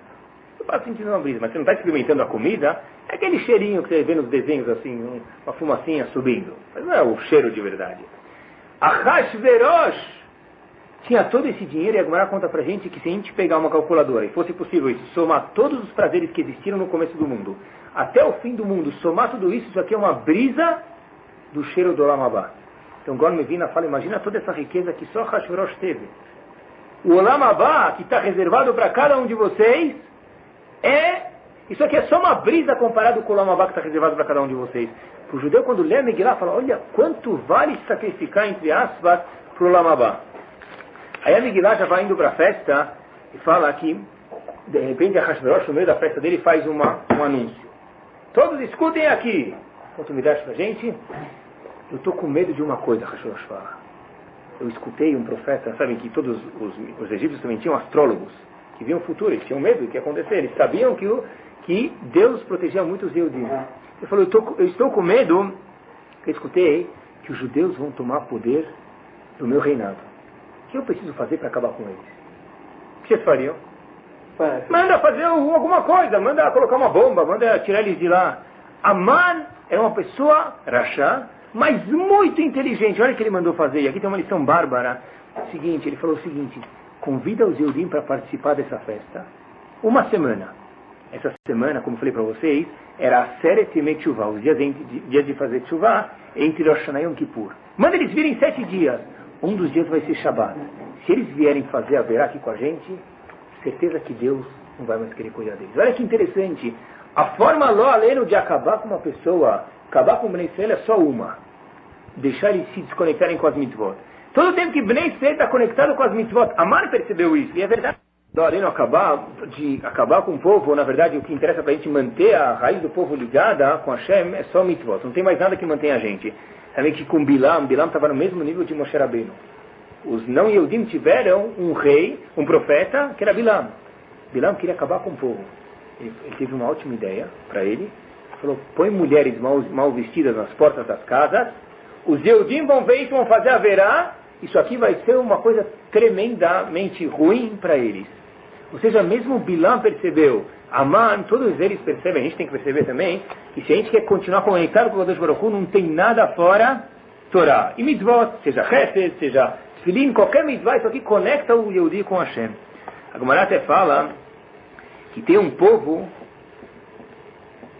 Você está sentindo uma brisa, mas você não está experimentando a comida. É aquele cheirinho que você vê nos desenhos, assim, uma fumacinha subindo. Mas não é o cheiro de verdade. A Hashverosh tinha todo esse dinheiro e a Gemara conta pra gente que se a gente pegar uma calculadora e fosse possível isso, somar todos os prazeres que existiram no começo do mundo, até o fim do mundo, somar tudo isso, isso aqui é uma brisa do cheiro do Olamabá. Então Gon Mevina fala, imagina toda essa riqueza que só Hashverosh teve. O Olamabá, que está reservado para cada um de vocês, é... Isso aqui é só uma brisa comparado com o Olamabá que está reservado para cada um de vocês. O judeu, quando lê a Megillah, fala, olha, quanto vale sacrificar, entre aspas, para o Olamabá. Aí a Megillah já vai indo para a festa e fala que, de repente, a Hashverosh, no meio da festa dele, faz uma, um anúncio. Todos escutem aqui. Quanto me para gente? Eu estou com medo de uma coisa, Hashverosh fala. Eu escutei um profeta, sabem que todos os, os egípcios também tinham astrólogos, que viam o futuro, eles tinham medo do que ia acontecer. Eles sabiam que, o, que Deus protegia muitos judeus. Ele falou, eu, tô, eu estou com medo, eu escutei, que os judeus vão tomar poder do meu reinado. O que eu preciso fazer para acabar com eles? O que vocês fariam? Manda fazer alguma coisa, manda colocar uma bomba, manda tirar eles de lá. Aman era uma pessoa rachá, mas muito inteligente. Olha o que ele mandou fazer. E aqui tem uma lição bárbara. Seguinte, ele falou o seguinte: convida os Eudim para participar dessa festa. Uma semana. Essa semana, como falei para vocês, era a Seret Metchuvah, os dias de, dias de fazer Tchuvah, entre Rosh e Yom Kippur. Manda eles virem sete dias. Um dos dias vai ser Shabbat. Se eles vierem fazer a verá aqui com a gente, certeza que Deus não vai mais querer cuidar deles. Olha que interessante. A forma lo aleno de acabar com uma pessoa, acabar com o Bnei é só uma. Deixar eles se desconectarem com as mitzvot. Todo tempo que Bnei está conectado com as mitzvot, Amar percebeu isso, e é verdade. Lo aleno acabar, de acabar com o povo, na verdade o que interessa para a gente manter a raiz do povo ligada com Hashem é só mitzvot. Não tem mais nada que mantém a gente. Sabe que com Bilam, Bilam estava no mesmo nível de Moshe Rabbeinu. Os não Yehudim tiveram um rei, um profeta, que era Bilam. Bilam queria acabar com o povo. Ele, ele teve uma ótima ideia para ele. Falou, põe mulheres mal, mal, vestidas nas portas das casas. Os Yehudim vão ver isso, vão fazer a verá. Isso aqui vai ser uma coisa tremendamente ruim para eles. Ou seja, mesmo Bilam percebeu, Aman, todos eles percebem, a gente tem que perceber também, que se a gente quer continuar conectado com o Deus Baruch não tem nada fora Torá. E mitzvot, seja Hesed, seja Filim, qualquer mitzvah, isso aqui conecta o Yehudi com Hashem. A Gemara até fala que tem um povo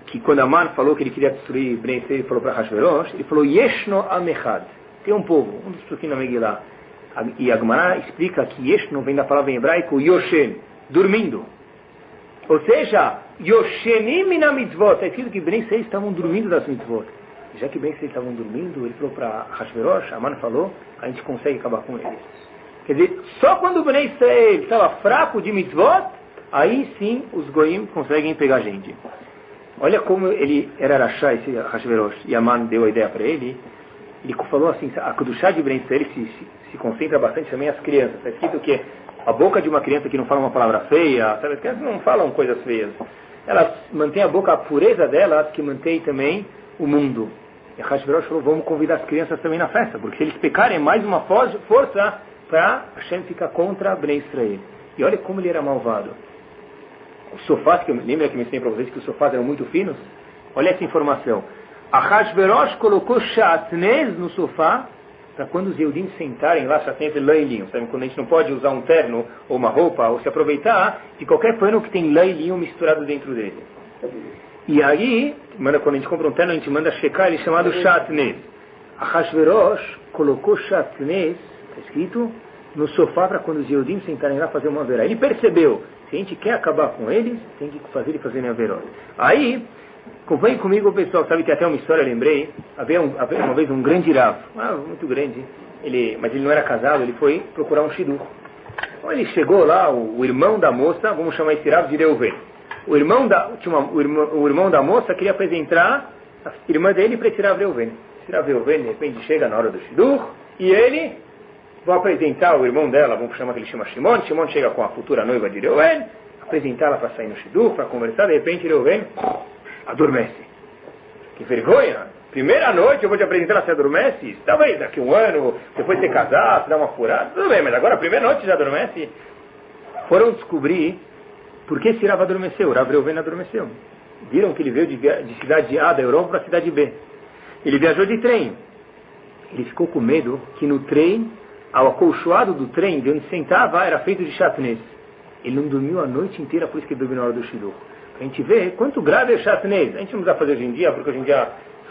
que quando Aman falou que ele queria destruir Bnei ele falou para Hashverosh, ele falou Yeshno Amechad. Tem um povo, um dos Pesukim na Megillah. E a Gemara explica que Yeshno vem da palavra em hebraico Yoshen, dormindo. Ou seja, Yoshenim na mitzvot. Está escrito que Bnei estavam dormindo das mitzvot. Já que Bnei estavam dormindo, ele falou para Hashverosh, Aman falou, a gente consegue acabar com eles. Quer dizer, só quando o Bnei estava fraco de mitzvot, aí sim os goim conseguem pegar a gente. Olha como ele era Rashá, esse Hashverosh, e Aman deu a ideia para ele. Ele falou assim, a Kudushá de Ben se, se, se concentra bastante também as crianças. Está escrito que a boca de uma criança que não fala uma palavra feia, sabe? As crianças não falam coisas feias. Elas mantêm a boca, a pureza delas, que mantém também o mundo. E Hashverosh falou, vamos convidar as crianças também na festa, porque se eles pecarem, é mais uma força para Hashem ficar contra Israel. E olha como ele era malvado os sofás, que eu, lembra que eu ensinei para vocês que os sofás eram muito finos? Olha essa informação. A Hashverosh colocou chatnez no sofá para quando os Eudim sentarem lá, chatnez e linho. Sabe? Quando a gente não pode usar um terno ou uma roupa ou se aproveitar de qualquer pano que tem lã e linho misturado dentro dele. E aí, quando a gente compra um terno, a gente manda checar ele chamado chatnez. Hashverosh colocou chatnez, está escrito, no sofá para quando os Eudim sentarem lá fazer uma verá. Ele percebeu se a gente quer acabar com eles, tem que fazer eles fazerem a verona. Aí, acompanhe comigo, pessoal, sabe que até uma história, lembrei, havia, um, havia uma vez um grande Rav, ah, muito grande, ele, mas ele não era casado, ele foi procurar um shidur. Então ele chegou lá, o, o, irmão da moça, vamos chamar esse Rav de Reuven. O irmão da, uma, o, irmão, o irmão da moça queria apresentar a irmã dele para esse Rav Reuven. Esse Rav Reuven, de repente, chega na hora do shidur, e ele vou apresentar o irmão dela, vamos chamar que ele chama Shimon, Shimon chega com a futura noiva de Reuven, apresentá-la para sair no Shidur, para conversar, de repente Reuven adormece. Que vergonha! Primeira noite eu vou te apresentar, se adormece? Talvez daqui um ano, depois você casar, você dá uma furada, tudo bem, mas agora primeira noite já adormece. Foram descobrir por que esse adormeceu, Rav adormeceu. Viram que ele veio de, de cidade A da Europa para a cidade B. Ele viajou de trem. Ele ficou com medo que no trem ao acolchoado do trem, de onde sentava, era feito de chatnez. Ele não dormiu a noite inteira, por isso que ele dormiu na hora do shidur. A gente vê quanto grave é chatnez. A gente não precisa fazer hoje em dia, porque hoje em dia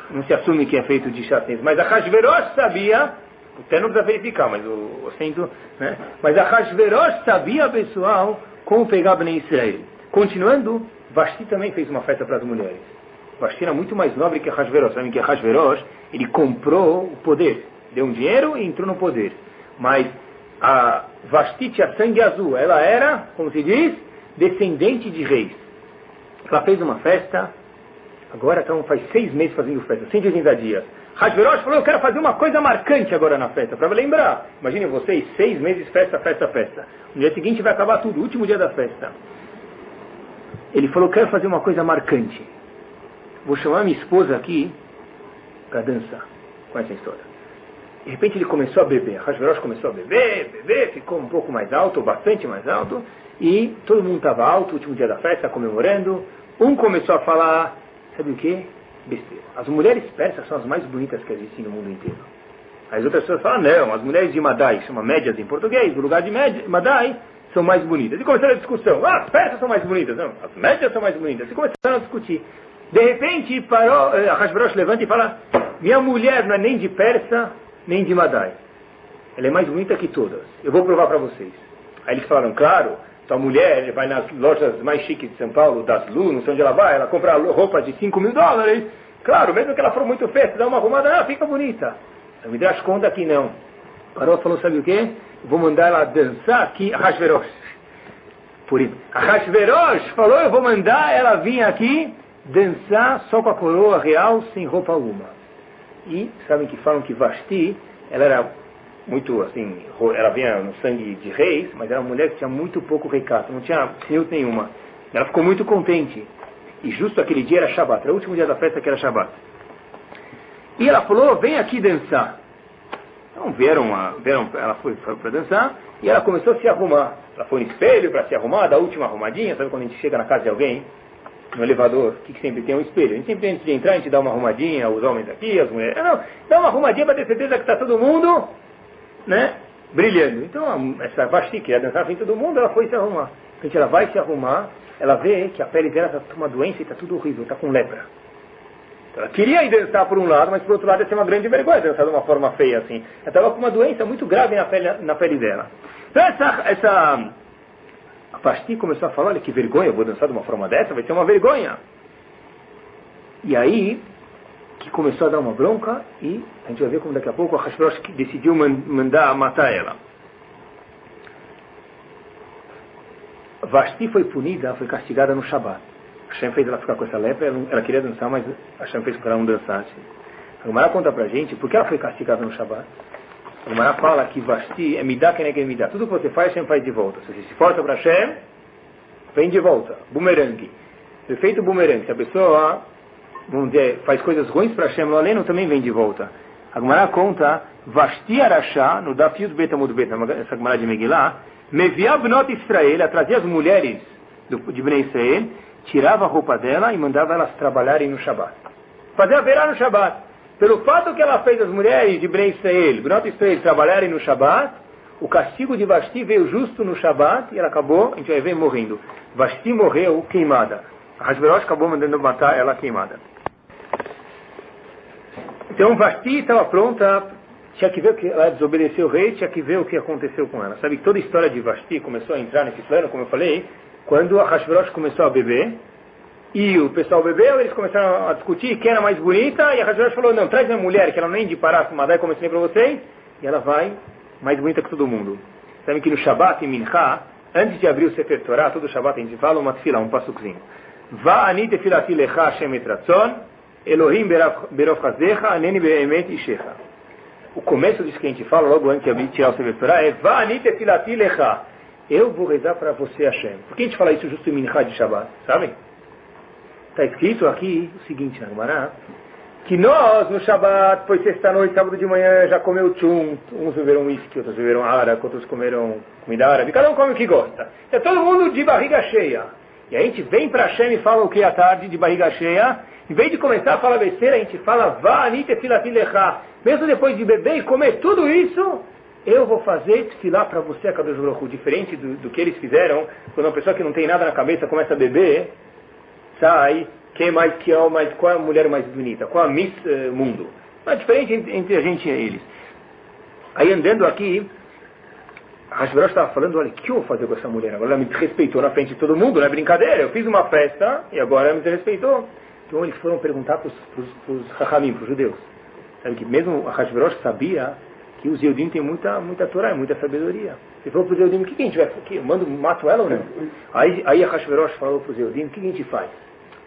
não se assume que é feito de chatnez. Mas a Hashverosh sabia, até não precisa verificar, mas o assento, né? Mas a Hashverosh sabia, pessoal, como pegar Bnei Israel. Continuando, Vashti também fez uma festa para as mulheres. Vashti era muito mais nobre que Hashverosh. Sabem que Hashverosh, ele comprou o poder. Deu um dinheiro e entrou no poder. Mas a Vashti a sangue azul, ela era, como se diz, descendente de reis. Ela fez uma festa, agora então faz seis meses fazendo festa, 180 dias. Hashverosh falou, eu quero fazer uma coisa marcante agora na festa, para lembrar. Imaginem vocês, seis meses, festa, festa, festa. No dia seguinte vai acabar tudo, último dia da festa. Ele falou, quero fazer uma coisa marcante. Vou chamar minha esposa aqui para dançar com essa história. De repente ele começou a beber. Hashverosh começou a beber, beber, ficou um pouco mais alto, bastante mais alto. E todo mundo estava alto, último dia da festa, comemorando. Um começou a falar, sabe o quê? besteira. As mulheres persas são as mais bonitas que existem no mundo inteiro. As outras pessoas falam, não, as mulheres de Madai, chama médias em português, no lugar de Madai, são mais bonitas. E começaram a discussão, ah, as persas são mais bonitas. Não, as médias são mais bonitas. E começaram a discutir. De repente, parou, eh, Hashverosh levanta e fala, minha mulher não é nem de persa, nem de Madai. Ela é mais bonita que todas. Eu vou provar para vocês. Aí eles falaram, claro, tua mulher vai nas lojas mais chiques de São Paulo, das Lu, não sei onde ela vai, ela compra roupa de 5 mil dólares. Claro, mesmo que ela for muito feia, se dá uma arrumada, ah, fica bonita. O Midrash conta que não. Parou falou, sabe o quê? Vou mandar ela dançar aqui, a Hashverosh. Por isso, a Hashverosh falou, eu vou mandar ela vir aqui dançar só com a coroa real, sem roupa alguma. E sabem que falam que Vasti, ela era muito assim, ela vinha no sangue de reis, mas era uma mulher que tinha muito pouco recato, não tinha senhor nenhuma. Ela ficou muito contente. E justo aquele dia era Shabat, era o último dia da festa que era Shabat. E ela falou, vem aqui dançar. Então vieram, vieram ela foi, foi para dançar e ela começou a se arrumar. Ela foi no espelho para se arrumar, da última arrumadinha, sabe quando a gente chega na casa de alguém, no elevador, que sempre tem um espelho. A gente sempre antes de entrar, a gente dá uma arrumadinha, os homens aqui, as mulheres. Não, dá uma arrumadinha para ter certeza que está todo mundo, né, brilhando. Então, essa Vashti, que ia dançar frente todo mundo, ela foi se arrumar. Gente, ela vai se arrumar, ela vê que a pele dela está com uma doença e está tudo horrível, está com lepra. Ela queria ir dançar por um lado, mas por outro lado ia ser uma grande vergonha dançar de uma forma feia assim. Ela estava com uma doença muito grave na pele, na pele dela. Então essa, essa a Pasti começou a falar, olha que vergonha, eu vou dançar de uma forma dessa, vai ser uma vergonha. E aí, que começou a dar uma bronca e a gente vai ver como daqui a pouco a Hashverosh decidiu mandar matar ela. Vasti foi punida, foi castigada no Shabat. Hashem fez ela ficar com essa lepra, ela, ela queria dançar, mas Hashem fez com que ela não dançasse. A Gumara conta pra gente por que ela foi castigada no Shabat. A Gumara fala que Vasti é midá que é midá. Tudo que você faz, Hashem faz de volta. Se você se força para Hashem, vem de volta. Bumerangue. Efeito bumerangue. Se a pessoa, vamos dizer, faz coisas ruins para Hashem, o aleno também vem de volta. A Gumara conta, Vasti Arashá, no Dafius Betamud Bet, essa Gumara de Megillah, Mevia Bnot Israel, ela trazia as mulheres de Bnei Israel, tirava a roupa dela e mandava elas trabalharem no Shabat. Fazer a verá no Shabat. Pelo fato que ela fez as mulheres de Bnei Israel, Bnot Israel, trabalharem no Shabat, o castigo de Vasti veio justo no Shabat e ela acabou, a gente vai ver, morrendo. Vasti morreu queimada. A Hashverosh acabou mandando matar ela queimada. Então Vasti estava pronta, tinha que ver o que ela desobedeceu o rei, tinha que ver o que aconteceu com ela. Sabe que toda a história de Vasti começou a entrar nesse plano, como eu falei, quando a Hashverosh começou a beber, e o pessoal bebeu, eles começaram a discutir quem era mais bonita, e a Hashverosh falou, não, traz minha mulher, que ela nem de se madai, como eu ensinei para vocês, e ela vai mais bonita que todo mundo. Sabe que no Shabbat, em Mincha, antes de abrir o Sefer Torah, todo Shabbat a gente fala uma tefila, um passuquinho. Va ani tefilati lecha etratzon, Elohim berov chazecha, aneni be'emet ishecha. O começo disso que a gente fala, logo antes de tirar o Sefer Torah, é Va ani tefilati lecha eu vou rezar para você, Hashem. Por que a gente fala isso justo em Minchá de Shabbat? Sabem? Está escrito aqui o seguinte na Gemara, que nós no Shabbat, foi sexta-noite, sábado de manhã, já comeu tchum, uns beberam uísque, outros beberam árabe, outros comeram comida árabe, cada um come o que gosta. É todo mundo de barriga cheia. E a gente vem para Hashem e fala o que à tarde, de barriga cheia, em vez de começar a falar besteira, a gente fala, vá, anite filatilechá. Mesmo depois de beber e comer tudo isso, eu vou fazer tefilá para você, Kadosh Baruch diferente do, do, que eles fizeram, quando uma pessoa que não tem nada na cabeça começa a beber, sai, quem é mais que é, mais, qual é a mulher mais bonita, qual é a Miss uh, Mundo. É diferente entre, a gente e eles. Aí andando aqui, a Hashverosh estava falando, olha, o que eu vou fazer com essa mulher? Agora ela me desrespeitou na frente de todo mundo, não é brincadeira, eu fiz uma festa e agora ela me desrespeitou. Então eles foram perguntar para os Rahamim, para os judeus. Sabe que mesmo Hashverosh sabia que os Eudim têm muita, muita Torá, muita sabedoria. Ele falou para os Eudim, o que, que a gente vai fazer? Mando, mato ela ou não? Aí, aí a Hashverosh falou para os Eudim, o que, que a gente faz?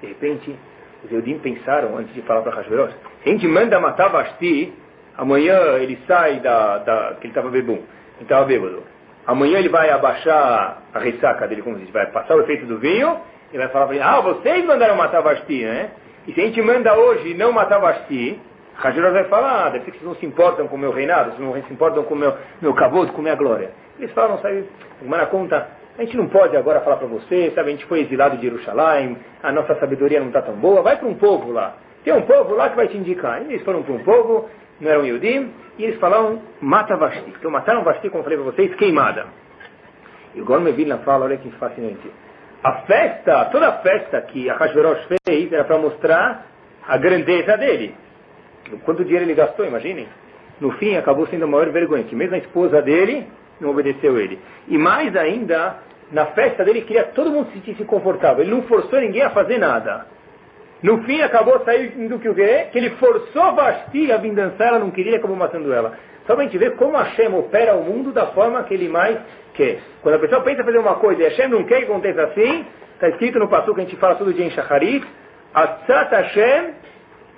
De repente, os Eudim pensaram, antes de falar para Hashverosh, a gente manda matar Vasti, amanhã ele sai da, da que ele estava bebum, ele estava bêbado. Amanhã ele vai abaixar a ressaca dele, como diz, vai passar o efeito do vinho, e vai falar para ele, ah, vocês mandaram matar Vasti, né? E se a gente manda hoje não matar Vasti, Hashirah vai falar, ah, deve ser que vocês não se importam com o meu reinado, vocês não se importam com o meu, meu cavodo, com a minha glória. Eles falam, sabe, na conta, a gente não pode agora falar para você, sabe, a gente foi exilado de Jerusalém, a nossa sabedoria não está tão boa, vai para um povo lá. tem um povo lá que vai te indicar. E eles foram para um povo, não eram Yudim, e eles falaram, mata Vasti. Então mataram Vasti, como falei para vocês, queimada. E o Gorme Vilna fala, olha que fascinante. A festa, toda a festa que a Hashverosh fez era para mostrar a grandeza dele. Quanto dinheiro ele gastou, imaginem. No fim, acabou sendo a maior vergonha, que mesmo a esposa dele não obedeceu ele. E mais ainda, na festa dele, queria que todo mundo se sentisse confortável. Ele não forçou ninguém a fazer nada. No fim, acabou saindo que o quê? Que ele forçou Vasti a vir dançar, ela não queria, acabou matando ela. Só para a gente ver como Hashem opera o mundo da forma que ele mais quer. Quando a pessoa pensa fazer uma coisa e Hashem não quer que aconteça assim, está escrito no passo que a gente fala todo dia em Shacharit, Atzat Hashem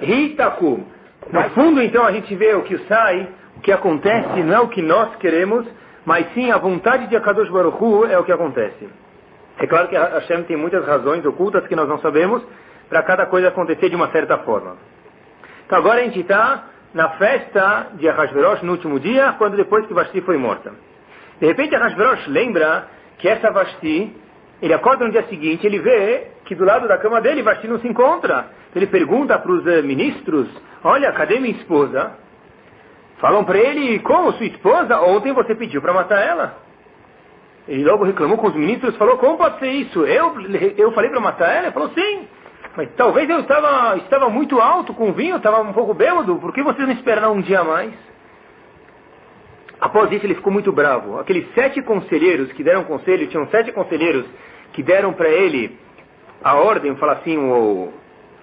Hitakum. No fundo, então, a gente vê o que sai, o que acontece, não é o que nós queremos, mas sim a vontade de Akadosh Baruch Hu é o que acontece. É claro que Hashem tem muitas razões ocultas que nós não sabemos para cada coisa acontecer de uma certa forma. Então agora a gente está na festa de Ahasverosh no último dia, quando depois que Vashti foi morta. De repente Ahasverosh lembra que essa Vashti, ele acorda no dia seguinte, ele vê que do lado da cama dele Vashti não se encontra. Ele pergunta para os uh, ministros, olha, cadê minha esposa? Falam para ele, como sua esposa? Ontem você pediu para matar ela. Ele logo reclamou com os ministros, falou, como pode ser isso? Eu, eu falei para matar ela? Ele falou, sim. Mas talvez eu estava, estava muito alto com o vinho, estava um pouco bêbado, por que vocês não esperaram um dia mais? Após isso ele ficou muito bravo. Aqueles sete conselheiros que deram conselho, tinham sete conselheiros que deram para ele a ordem, falar assim, o,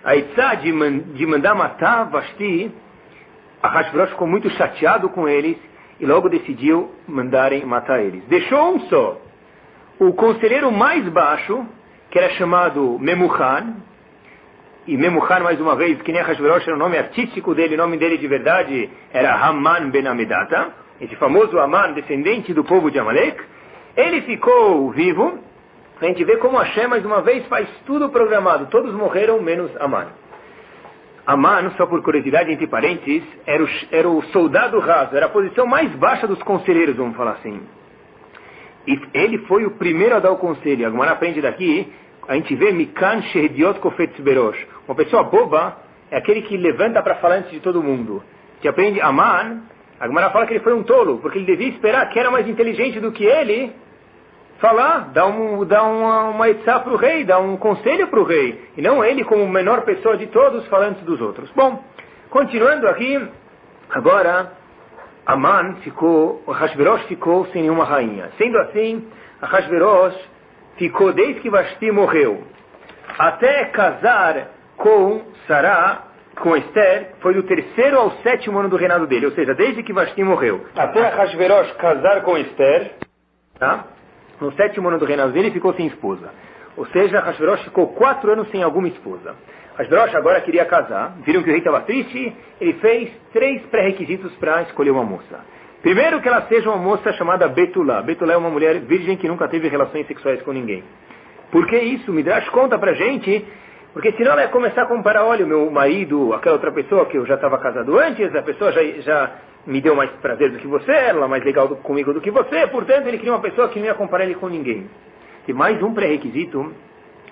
a Itzá de, man, de mandar matar Vashti, a Hashverosh ficou muito chateado com eles e logo decidiu mandarem matar eles. Deixou um só. O conselheiro mais baixo, que era chamado Memuhan, e Memuhan, mais uma vez, que nem era o nome artístico dele, o nome dele de verdade era Haman Ben Amedata, esse famoso Haman, descendente do povo de Amalek, ele ficou vivo. A gente vê como Hashem, mais uma vez, faz tudo programado. Todos morreram, menos Aman. Aman, só por curiosidade, entre parênteses, era o, era o soldado raso, era a posição mais baixa dos conselheiros, vamos falar assim. E ele foi o primeiro a dar o conselho. Agora aprende daqui, a gente vê Mikan Shehediot Kofetz Berosh. Uma pessoa boba é aquele que levanta para falar antes de todo mundo. A gente aprende Aman, a Gemara fala que ele foi um tolo, porque ele devia esperar que era mais inteligente do que ele falar, dar, um, dar uma, uma etzá para o rei, dar um conselho para o rei, e não ele como menor pessoa de todos falando dos outros. Bom, continuando aqui, agora Aman ficou, Hashverosh ficou sem nenhuma rainha. Sendo assim, Hashverosh ficou desde que Vashti morreu, até casar com Sará, com Esther, foi do terceiro ao sétimo ano do reinado dele, ou seja, desde que Vashti morreu, até Hashverosh casar com Esther, tá? no sétimo ano do reinado dele, ficou sem esposa. Ou seja, Hashverosh ficou quatro anos sem alguma esposa. Hashverosh agora queria casar, viram que o rei estava triste, ele fez três pré-requisitos para escolher uma moça. Primeiro, que ela seja uma moça chamada Betulá. Betulá é uma mulher virgem que nunca teve relações sexuais com ninguém. Por que isso? Midrash conta pra gente, porque senão ela ia começar a comparar, olha, o meu marido, aquela outra pessoa que eu já estava casado antes, a pessoa já, já me deu mais prazer do que você, ela mais legal do, comigo do que você, portanto ele queria uma pessoa que não ia comparar ele com ninguém. E mais um pré-requisito,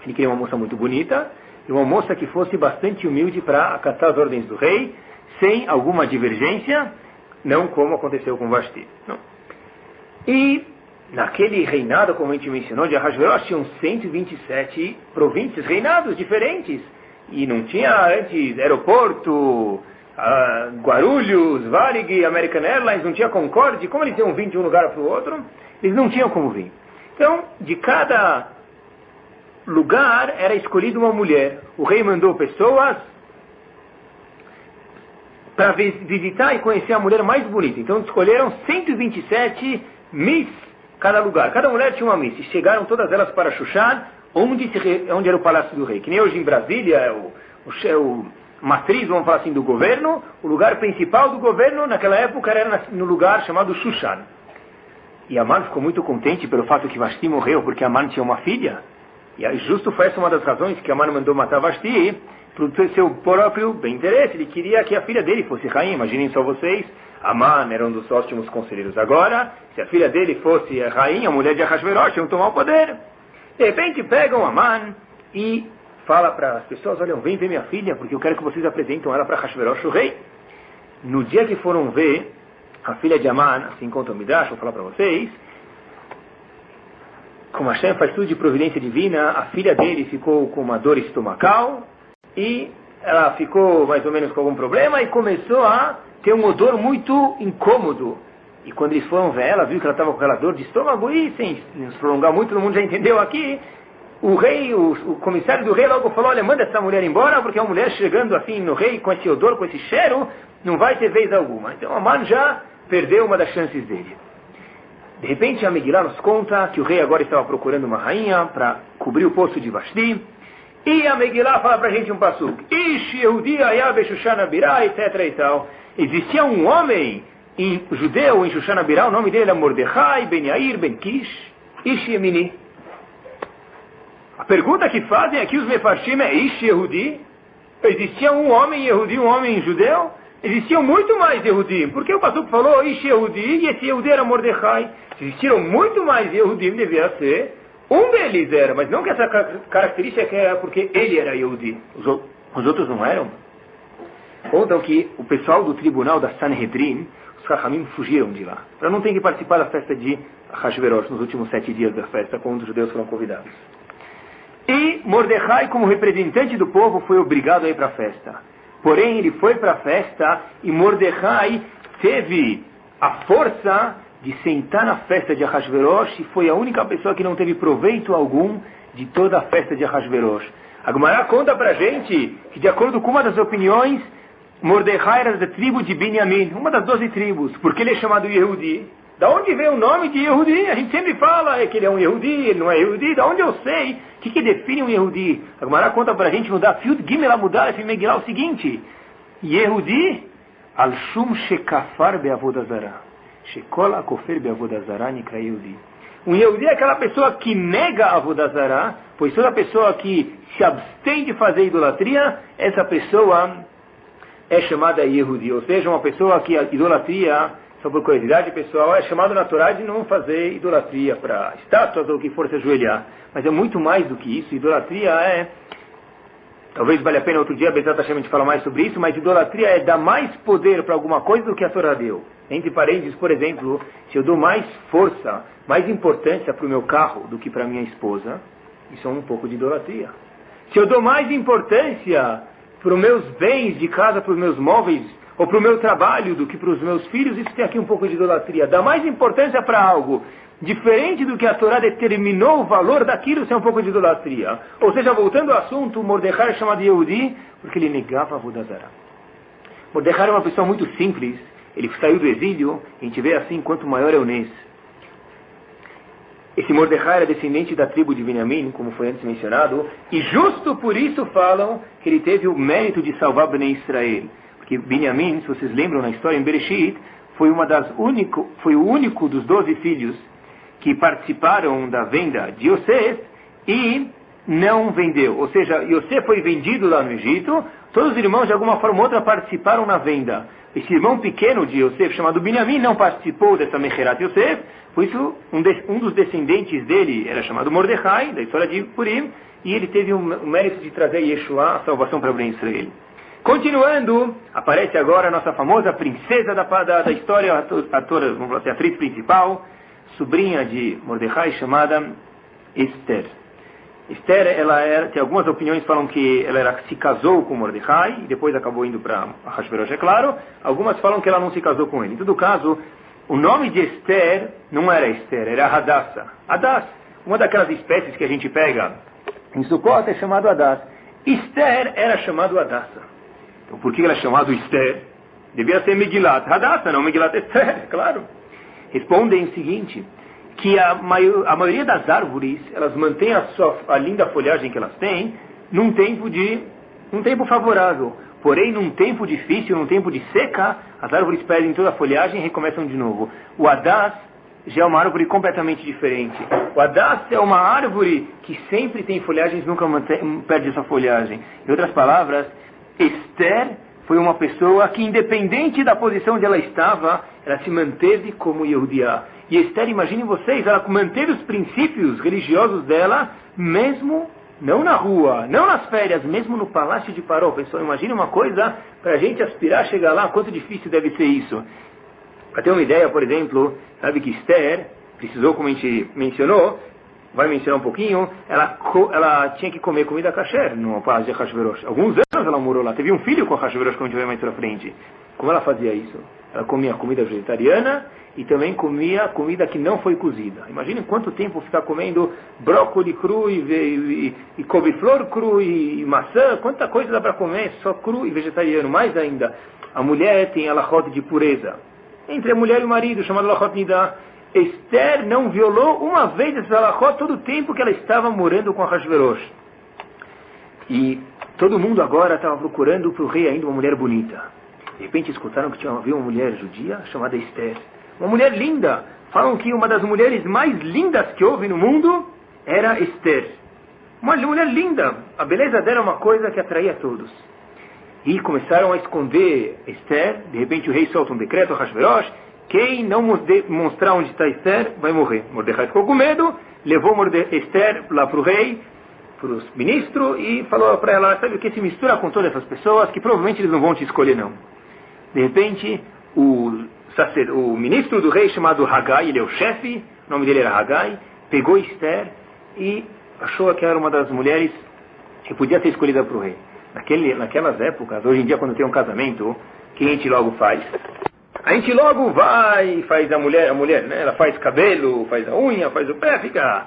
ele queria uma moça muito bonita, e uma moça que fosse bastante humilde para acatar as ordens do rei, sem alguma divergência, não como aconteceu com Vashti. Não. E naquele reinado, como a gente mencionou, de Ahasverosh, tinham 127 províncias, reinados diferentes. E não tinha antes aeroporto, uh, Guarulhos, Varig, American Airlines, não tinha Concorde, como eles iam vir de um lugar para o outro? Eles não tinham como vir. Então, de cada lugar era escolhida uma mulher. O rei mandou pessoas para visitar e conhecer a mulher mais bonita. Então escolheram 127 Miss cada lugar. Cada mulher tinha uma Miss. E chegaram todas elas para Shushan, onde, onde era o palácio do rei. Que nem hoje em Brasília, é o, o, o matriz, vamos falar assim, do governo, o lugar principal do governo naquela época era no lugar chamado Shushan. E Aman ficou muito contente pelo fato que Vashti morreu, porque Aman tinha uma filha. E justo foi essa uma das razões que Aman mandou matar Vashti, para o seu próprio bem interesse. Ele queria que a filha dele fosse rainha. Imaginem só vocês, Aman era um dos ótimos conselheiros. Agora, se a filha dele fosse a rainha, a mulher de Ahasverosh, iam tomar o poder. De repente pegam Aman e fala para as pessoas, olha, vem ver minha filha, porque eu quero que vocês apresentem ela para Hashverosh, o rei. No dia que foram ver a filha de Aman, assim conta o Midrash, vou falar para vocês, como Hashem faz tudo de providência divina, a filha dele ficou com uma dor estomacal e ela ficou mais ou menos com algum problema e começou a ter um odor muito incômodo. E quando eles foram ver ela, viu que ela estava com aquela dor de estômago e, sem nos prolongar muito, todo mundo já entendeu aqui, o rei, o, o, comissário do rei logo falou, olha, manda essa mulher embora, porque uma mulher chegando assim no rei com esse odor, com esse cheiro, não vai ter vez alguma. Então Aman já perdeu uma das chances dele. De repente a Megillah nos conta que o rei agora estava procurando uma rainha para cobrir o poço de Vashti. E a Megillah fala para a gente um passo. Ish Yehudi Ayabe Shushana Birá, etc e tal. Existia um homem em, judeu em Shushana Birá, o nome dele era Mordechai Ben Yair Ben Kish. Ish Yemini. A pergunta que fazem aqui os Mefarshim é Ish Yehudi? Existia um homem Yehudi, um homem judeu? Existiam muito mais Yehudim. Porque o Pasuk falou Ish Yehudi e esse Yehudi era Mordechai. Existiram muito mais Yehudim, devia ser. Um deles era, mas não que essa característica era porque ele era Yehudi. Os, os outros não eram. Contam que o pessoal do tribunal da Sanhedrin, os Rahamim fugiram de lá. Para não ter que participar da festa de Hashverosh nos últimos sete dias da festa, quando os judeus foram convidados. E Mordecai, como representante do povo, foi obrigado a ir para a festa. Porém, ele foi para a festa e Mordecai teve a força de sentar na festa de Ahasverosh e foi a única pessoa que não teve proveito algum de toda a festa de Ahasverosh. A Gemara conta para gente que, de acordo com uma das opiniões, Mordecai era da tribo de Benjamim, uma das doze tribos, porque ele é chamado Yehudi. Da onde vem o nome de Yehudi? A gente sempre fala é que ele é um Yehudi, ele não é Yehudi. Da onde eu sei? O que, que define um Yehudi? A Gemara conta para a gente no Dafiud Gimel Amudar Megillah o seguinte. Yehudi al shum shekafar beavodazara. Shekol akofer beavodazara nikra Yehudi. Um Yehudi é aquela pessoa que nega a Avodazara, pois toda pessoa que se abstém de fazer idolatria, essa pessoa é chamada Yehudi. Ou seja, uma pessoa que a idolatria só por curiosidade pessoal, é chamado na Torá de não fazer idolatria para estátuas ou que for se ajoelhar. Mas é muito mais do que isso. Idolatria é. Talvez valha a pena outro dia, Bezat Hashem, a gente falar mais sobre isso, mas idolatria é dar mais poder para alguma coisa do que a Torá deu. Entre parênteses, por exemplo, se eu dou mais força, mais importância para o meu carro do que para minha esposa, isso é um pouco de idolatria. Se eu dou mais importância para os meus bens de casa, para os meus móveis, ou para o meu trabalho do que para os meus filhos, isso tem aqui um pouco de idolatria. Dá mais importância para algo diferente do que a Torá determinou o valor daquilo, isso é um pouco de idolatria. Ou seja, voltando ao assunto, Mordecai é chamado Yehudi porque ele negava a Vodazara. Mordecai é uma pessoa muito simples, ele saiu do exílio, a gente vê assim, quanto maior é o Nes. Esse Mordecai era descendente da tribo de Benjamim, como foi antes mencionado, e justo por isso falam que ele teve o mérito de salvar Bnei Israel que Benjamim, se vocês lembram na história em Bereshit, foi, uma das único, foi o único dos doze filhos que participaram da venda de Yosef e não vendeu. Ou seja, Yosef foi vendido lá no Egito, todos os irmãos de alguma forma ou outra participaram na venda. Esse irmão pequeno de Yosef, chamado Benjamim, não participou dessa Mecherat Yosef, por isso um, de, um, dos descendentes dele era chamado Mordecai, da história de Purim, e ele teve o, o mérito de trazer Yeshua, a salvação para o Israel. Continuando, aparece agora a nossa famosa princesa da, da, da história, vamos assim, a atriz principal, sobrinha de Mordecai, chamada Esther. Esther, ela era, tem algumas opiniões falam que ela era, se casou com Mordecai e depois acabou indo para Hashverosh, é claro. Algumas falam que ela não se casou com ele. Em todo caso, o nome de Esther não era Esther, era Hadassah. Hadass, uma daquelas espécies que a gente pega em Sukkot é chamado Hadass. Esther era chamado Hadassah. Então por que ela é chamada Esther? Devia ser Megilat Hadassah, não Megilat Esther, claro. Respondem o seguinte, que a, maior, a maioria das árvores, elas mantêm a, sua, a linda folhagem que elas têm num tempo de um tempo favorável. Porém, num tempo difícil, num tempo de seca, as árvores perdem toda a folhagem e recomeçam de novo. O Hadas já é uma árvore completamente diferente. O Hadas é uma árvore que sempre tem folhagens, nunca mantém, perde essa folhagem. Em outras palavras, Esther foi uma pessoa que, independente da posição onde ela estava, ela se manteve como Yehudiá. E Esther, imaginem vocês, ela manteve os princípios religiosos dela, mesmo não na rua, não nas férias, mesmo no palácio de Paró. Pessoal, imagine uma coisa, para a gente aspirar, chegar lá, quanto difícil deve ser isso. Para ter uma ideia, por exemplo, sabe que Esther precisou, como a gente mencionou, vai mencionar um pouquinho, ela, ela tinha que comer comida kasher no palácio de Hashverosh. Alguns anos ela morou lá, teve um filho com Hashverosh, gente vai mais para frente. Como ela fazia isso? Ela comia comida vegetariana e também comia comida que não foi cozida. Imaginem quanto tempo ficar comendo brócolis cru e, e, e couve-flor cru e, e, maçã, quanta coisa dá para comer só cru e vegetariano. Mais ainda, a mulher tem a rota de pureza. Entre a mulher e o marido, chamada lachot nidá. Esther não violou uma vez esse alachot todo o tempo que ela estava morando com a Hashverosh. E todo mundo agora estava procurando para o rei ainda uma mulher bonita. De repente escutaram que tinha havia uma mulher judia chamada Esther. Uma mulher linda. Falam que uma das mulheres mais lindas que houve no mundo era Esther. Uma mulher linda. A beleza dela é uma coisa que atraía todos. E começaram a esconder Esther. De repente o rei solta um decreto, Hashverosh, quem não mostrar onde está Esther vai morrer. Mordecai ficou com medo, levou Esther lá para o rei, para os ministros, e falou para ela, sabe o que se mistura com todas essas pessoas, que provavelmente eles não vão te escolher não. De repente, o, o ministro do rei chamado Hagai, ele é o chefe, o nome dele era Hagai, pegou Esther e achou que era uma das mulheres que podia ser escolhida para o rei. Naquele, naquelas épocas, hoje em dia quando tem um casamento, quem a gente logo faz? A gente logo vai, faz a mulher, a mulher, né? Ela faz cabelo, faz a unha, faz o pé, fica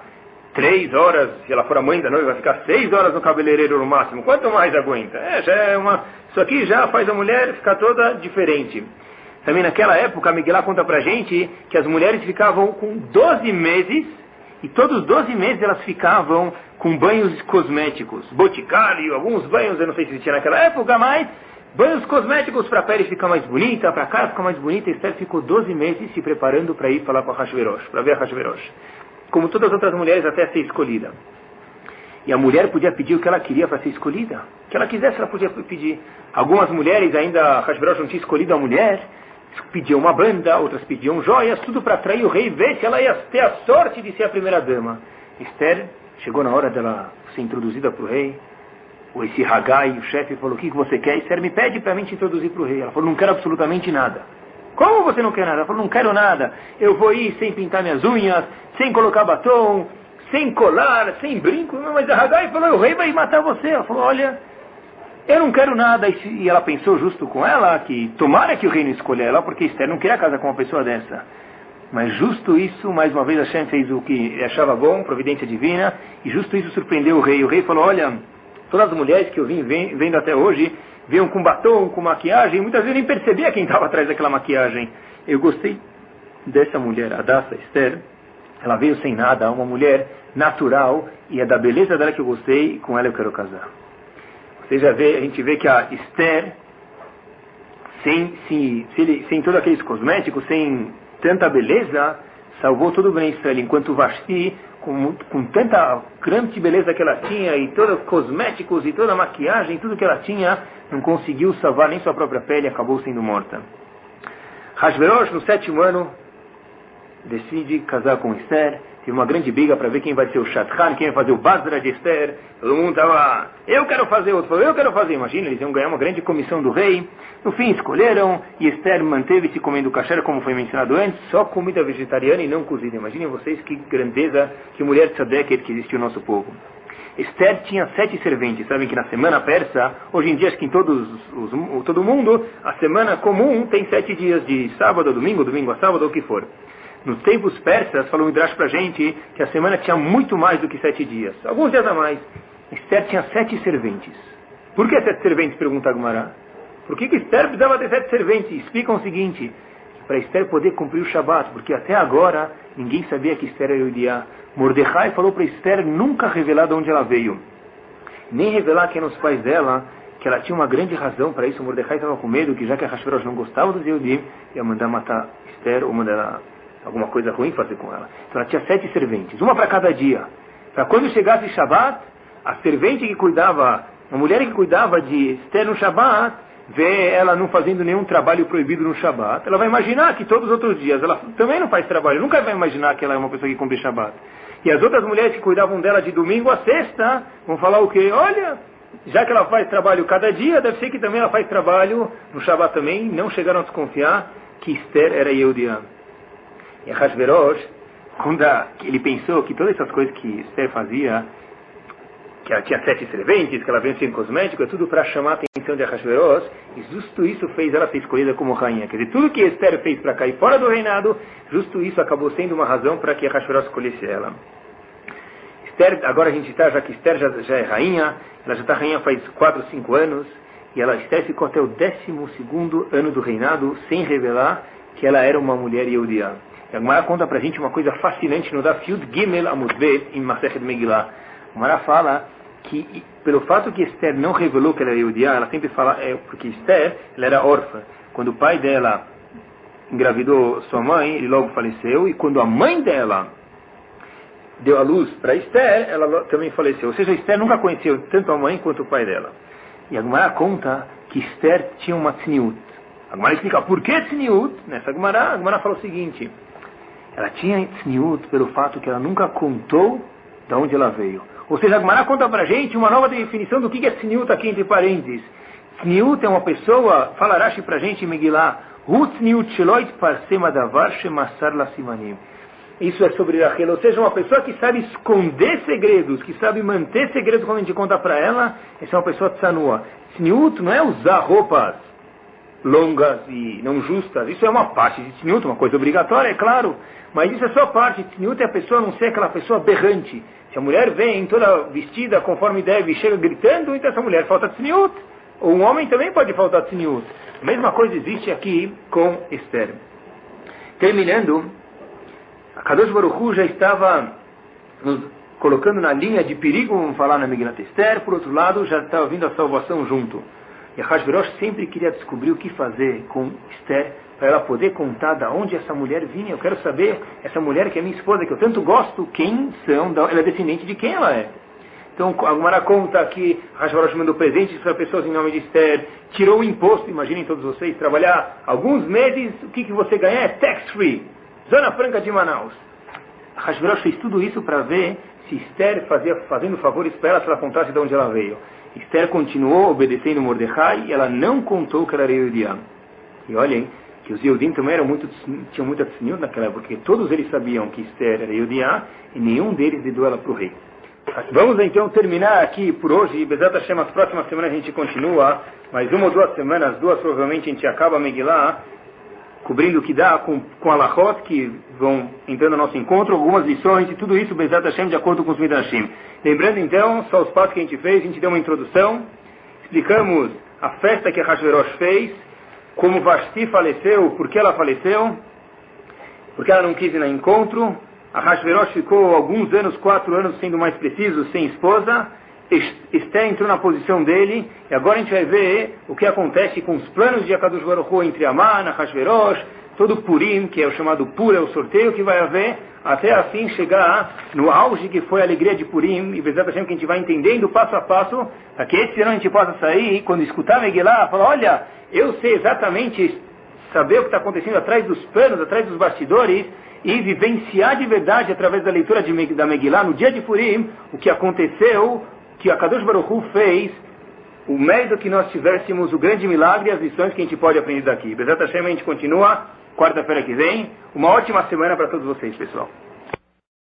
três horas, se ela for a mãe da noiva, vai ficar seis horas no cabeleireiro no máximo. Quanto mais aguenta? É, já é uma. Isso aqui já faz a mulher ficar toda diferente. Também naquela época, a Miguelá conta pra gente que as mulheres ficavam com 12 meses, e todos os 12 meses elas ficavam com banhos cosméticos, boticário, alguns banhos, eu não sei se existia naquela época, mas Banhos cosméticos para a pele ficar mais bonita, para a cara ficar mais bonita. Esther ficou 12 meses se preparando para ir falar com a Hashverosh, para ver a Hashverosh. Como todas as outras mulheres até ser escolhida. E a mulher podia pedir o que ela queria para ser escolhida. O que ela quisesse, ela podia pedir. Algumas mulheres, ainda Hashverosh não tinha escolhido a mulher, pediam uma banda, outras pediam joias, tudo para atrair o rei e ver se ela ia ter a sorte de ser a primeira dama. Esther chegou na hora dela ser introduzida para o rei esse Hagai, o chefe, falou, o que, você quer? E Esther me pede para mim te introduzir para o rei. Ela falou, não quero absolutamente nada. Como você não quer nada? Ela falou, não quero nada. Eu vou ir sem pintar minhas unhas, sem colocar batom, sem colar, sem brinco. Mas a Hagai falou, o rei vai matar você. Ela falou, olha, eu não quero nada. E ela pensou justo com ela, que tomara que o rei não escolha ela, porque Esther não queria casar com uma pessoa dessa. Mas justo isso, mais uma vez, Hashem fez o que achava bom, providência divina, e justo isso surpreendeu o rei. O rei falou, olha, Todas as mulheres que eu vim vendo até hoje vinham com batom, com maquiagem, muitas vezes nem percebia quem estava atrás daquela maquiagem. Eu gostei dessa mulher, a Dassa Esther. Ela veio sem nada, uma mulher natural, e é da beleza dela que eu gostei, e com ela eu quero casar. Você já vê, a gente vê que a Esther, sem, sem, sem todos aqueles cosméticos, sem tanta beleza, salvou todo o bem Israel, enquanto Vashti com, com tanta grande beleza que ela tinha, e todos os cosméticos, e toda a maquiagem, tudo que ela tinha, não conseguiu salvar nem sua própria pele acabou sendo morta. Hashverosh, no sétimo ano, decide casar com Esther, Teve uma grande briga para ver quem vai ser o Shatran, quem vai fazer o Basra de Esther. Todo mundo estava, eu quero fazer, outro falou, eu quero fazer. Imagina, eles iam ganhar uma grande comissão do rei. No fim, escolheram e Esther manteve-se comendo kasher, como foi mencionado antes, só comida vegetariana e não cozida. Imaginem vocês que grandeza, que mulher tzadeket que existe o nosso povo. Esther tinha sete serventes. Sabem que na semana persa, hoje em dia acho que em todos os, todo mundo, a semana comum tem sete dias de sábado a domingo, domingo a sábado, ou o que for. Nos tempos persas, falou o Midrash para gente que a semana tinha muito mais do que sete dias. Alguns dias a mais. Esther tinha sete serventes. Por que sete serventes? Pergunta Agmará. Por que, que Esther precisava ter sete serventes? Explicam o seguinte. Para Esther poder cumprir o Shabat. Porque até agora ninguém sabia que Esther era Yudiá. Mordecai falou para Esther nunca revelar de onde ela veio. Nem revelar quem eram os pais dela que ela tinha uma grande razão para isso. Mordecai estava com medo que já que a Hashverosh não gostava dos Yehudim, ia mandar matar Esther ou mandar alguma coisa ruim fazer com ela. Então ela tinha sete serventes, uma para cada dia. Para quando chegasse Shabat, a servente que cuidava, a mulher que cuidava de Esther no Shabat, vê ela não fazendo nenhum trabalho proibido no Shabat, ela vai imaginar que todos os outros dias ela também não faz trabalho, nunca vai imaginar que ela é uma pessoa que cumpre Shabat. E as outras mulheres que cuidavam dela de domingo a sexta vão falar o quê? Olha, já que ela faz trabalho cada dia, deve ser que também ela faz trabalho no Shabat também. Não chegaram a desconfiar que Esther era Yehudiá. E Hashverosh, quando ele pensou que todas essas coisas que Esther fazia, que ela tinha sete serventes, que ela vencia em cosmético, é tudo para chamar a atenção de Ahasverosh, e justo isso fez ela ser escolhida como rainha. Quer dizer, tudo que Esther fez para cair fora do reinado, justo isso acabou sendo uma razão para que Ahasverosh escolhesse ela. Esther, agora a gente está, já que Esther já, já é rainha, ela já está rainha faz 4, 5 anos, e ela, Esther ficou até o 12 ano do reinado sem revelar que ela era uma mulher Yehudiá. A Gemara conta pra gente uma coisa fascinante no Dafyud Gimel Amudbet em Masechet Megillah. A Gemara fala que pelo fato que Esther não revelou que ela era Yehudiá, ela sempre fala, é, porque Esther ela era órfã. Quando o pai dela engravidou sua mãe, ele logo faleceu, e quando a mãe dela deu a luz para Esther, ela também faleceu. Ou seja, Esther nunca conheceu tanto a mãe quanto o pai dela. E a Gemara conta que Esther tinha uma. A Gemara explica por que tzniut. Nessa Gemara, a Gemara fala o seguinte. Ela tinha tzniut pelo fato que ela nunca contou de onde ela veio. Ou seja, a conta para gente uma nova definição do que é tzniut aqui entre parênteses. Tzniut é uma pessoa, fala Rashi para gente em. Isso é sobre Rachel, ou seja, uma pessoa que sabe esconder segredos, que sabe manter segredos quando a gente conta para ela, essa é uma pessoa tsanua. Tzniut não é usar roupas longas e não justas, isso é uma parte de tzniut, uma coisa obrigatória, é claro, mas isso é só parte. Tzniut é a pessoa não ser aquela pessoa berrante. Se a mulher vem toda vestida conforme deve e chega gritando, então essa mulher falta tzniut. Ou um homem também pode faltar tzniut. A mesma coisa existe aqui com Esther. Terminando, a Kadosh Baruch já estava nos colocando na linha de perigo, vamos falar na Megillat Esther, por outro lado, já estava vindo a salvação junto. E a Hashverosh sempre queria descobrir o que fazer com Esther, para ela poder contar da onde essa mulher vinha. Eu quero saber, essa mulher que é minha esposa, que eu tanto gosto, quem são, ela é descendente de quem ela é. Então, a Gumara conta que Hashverosh mandou presentes para pessoas em nome de Esther, tirou o imposto, imaginem todos vocês, trabalhar alguns meses, o que, que você ganha é tax-free, zona franca de Manaus. Hashverosh fez tudo isso para ver se Esther fazia, fazendo favores para ela, se ela contasse de onde ela veio. Esther continuou obedecendo Mordecai e ela não contou que ela era Yudiá. E olhem que os Yudim também eram muito, tinham muita tzniut naquela época, porque todos eles sabiam que Esther era Yudiá e nenhum deles deu ela para o rei. Vamos então terminar aqui por hoje. Bezat Hashem, as próximas semanas a gente continua. Mais uma ou duas semanas, duas provavelmente a gente acaba Megillah cobrindo o que dá com, com alahot que vão entrando no nosso encontro, algumas lições e tudo isso, Bezat Hashem, de acordo com os Midrashim. Lembrando então, só os passos que a gente fez, a gente deu uma introdução, explicamos a festa que a Hashverosh fez, como Vashti faleceu, por que ela faleceu, porque ela não quis ir no encontro, a Hashverosh ficou alguns anos, quatro anos, sendo mais preciso, sem esposa, Esté entrou na posição dele, e agora a gente vai ver o que acontece com os planos de Akadosh Baruch Hu entre Amana, Hashverosh, todo Purim, que é o chamado Pur, é o sorteio que vai haver, até assim chegar no auge que foi a alegria de Purim, e Hashem que a gente vai entendendo passo a passo, para que esse ano a gente possa sair, quando escutar Megillah, falar, olha, eu sei exatamente saber o que está acontecendo atrás dos panos, atrás dos bastidores, e vivenciar de verdade, através da leitura de, da Megillah, no dia de Purim, o que aconteceu, que a Kadosh Baruch Hu fez o mérito que nós tivéssemos o grande milagre e as lições que a gente pode aprender daqui. Bezat Hashem, a gente continua quarta-feira que vem. Uma ótima semana para todos vocês, pessoal.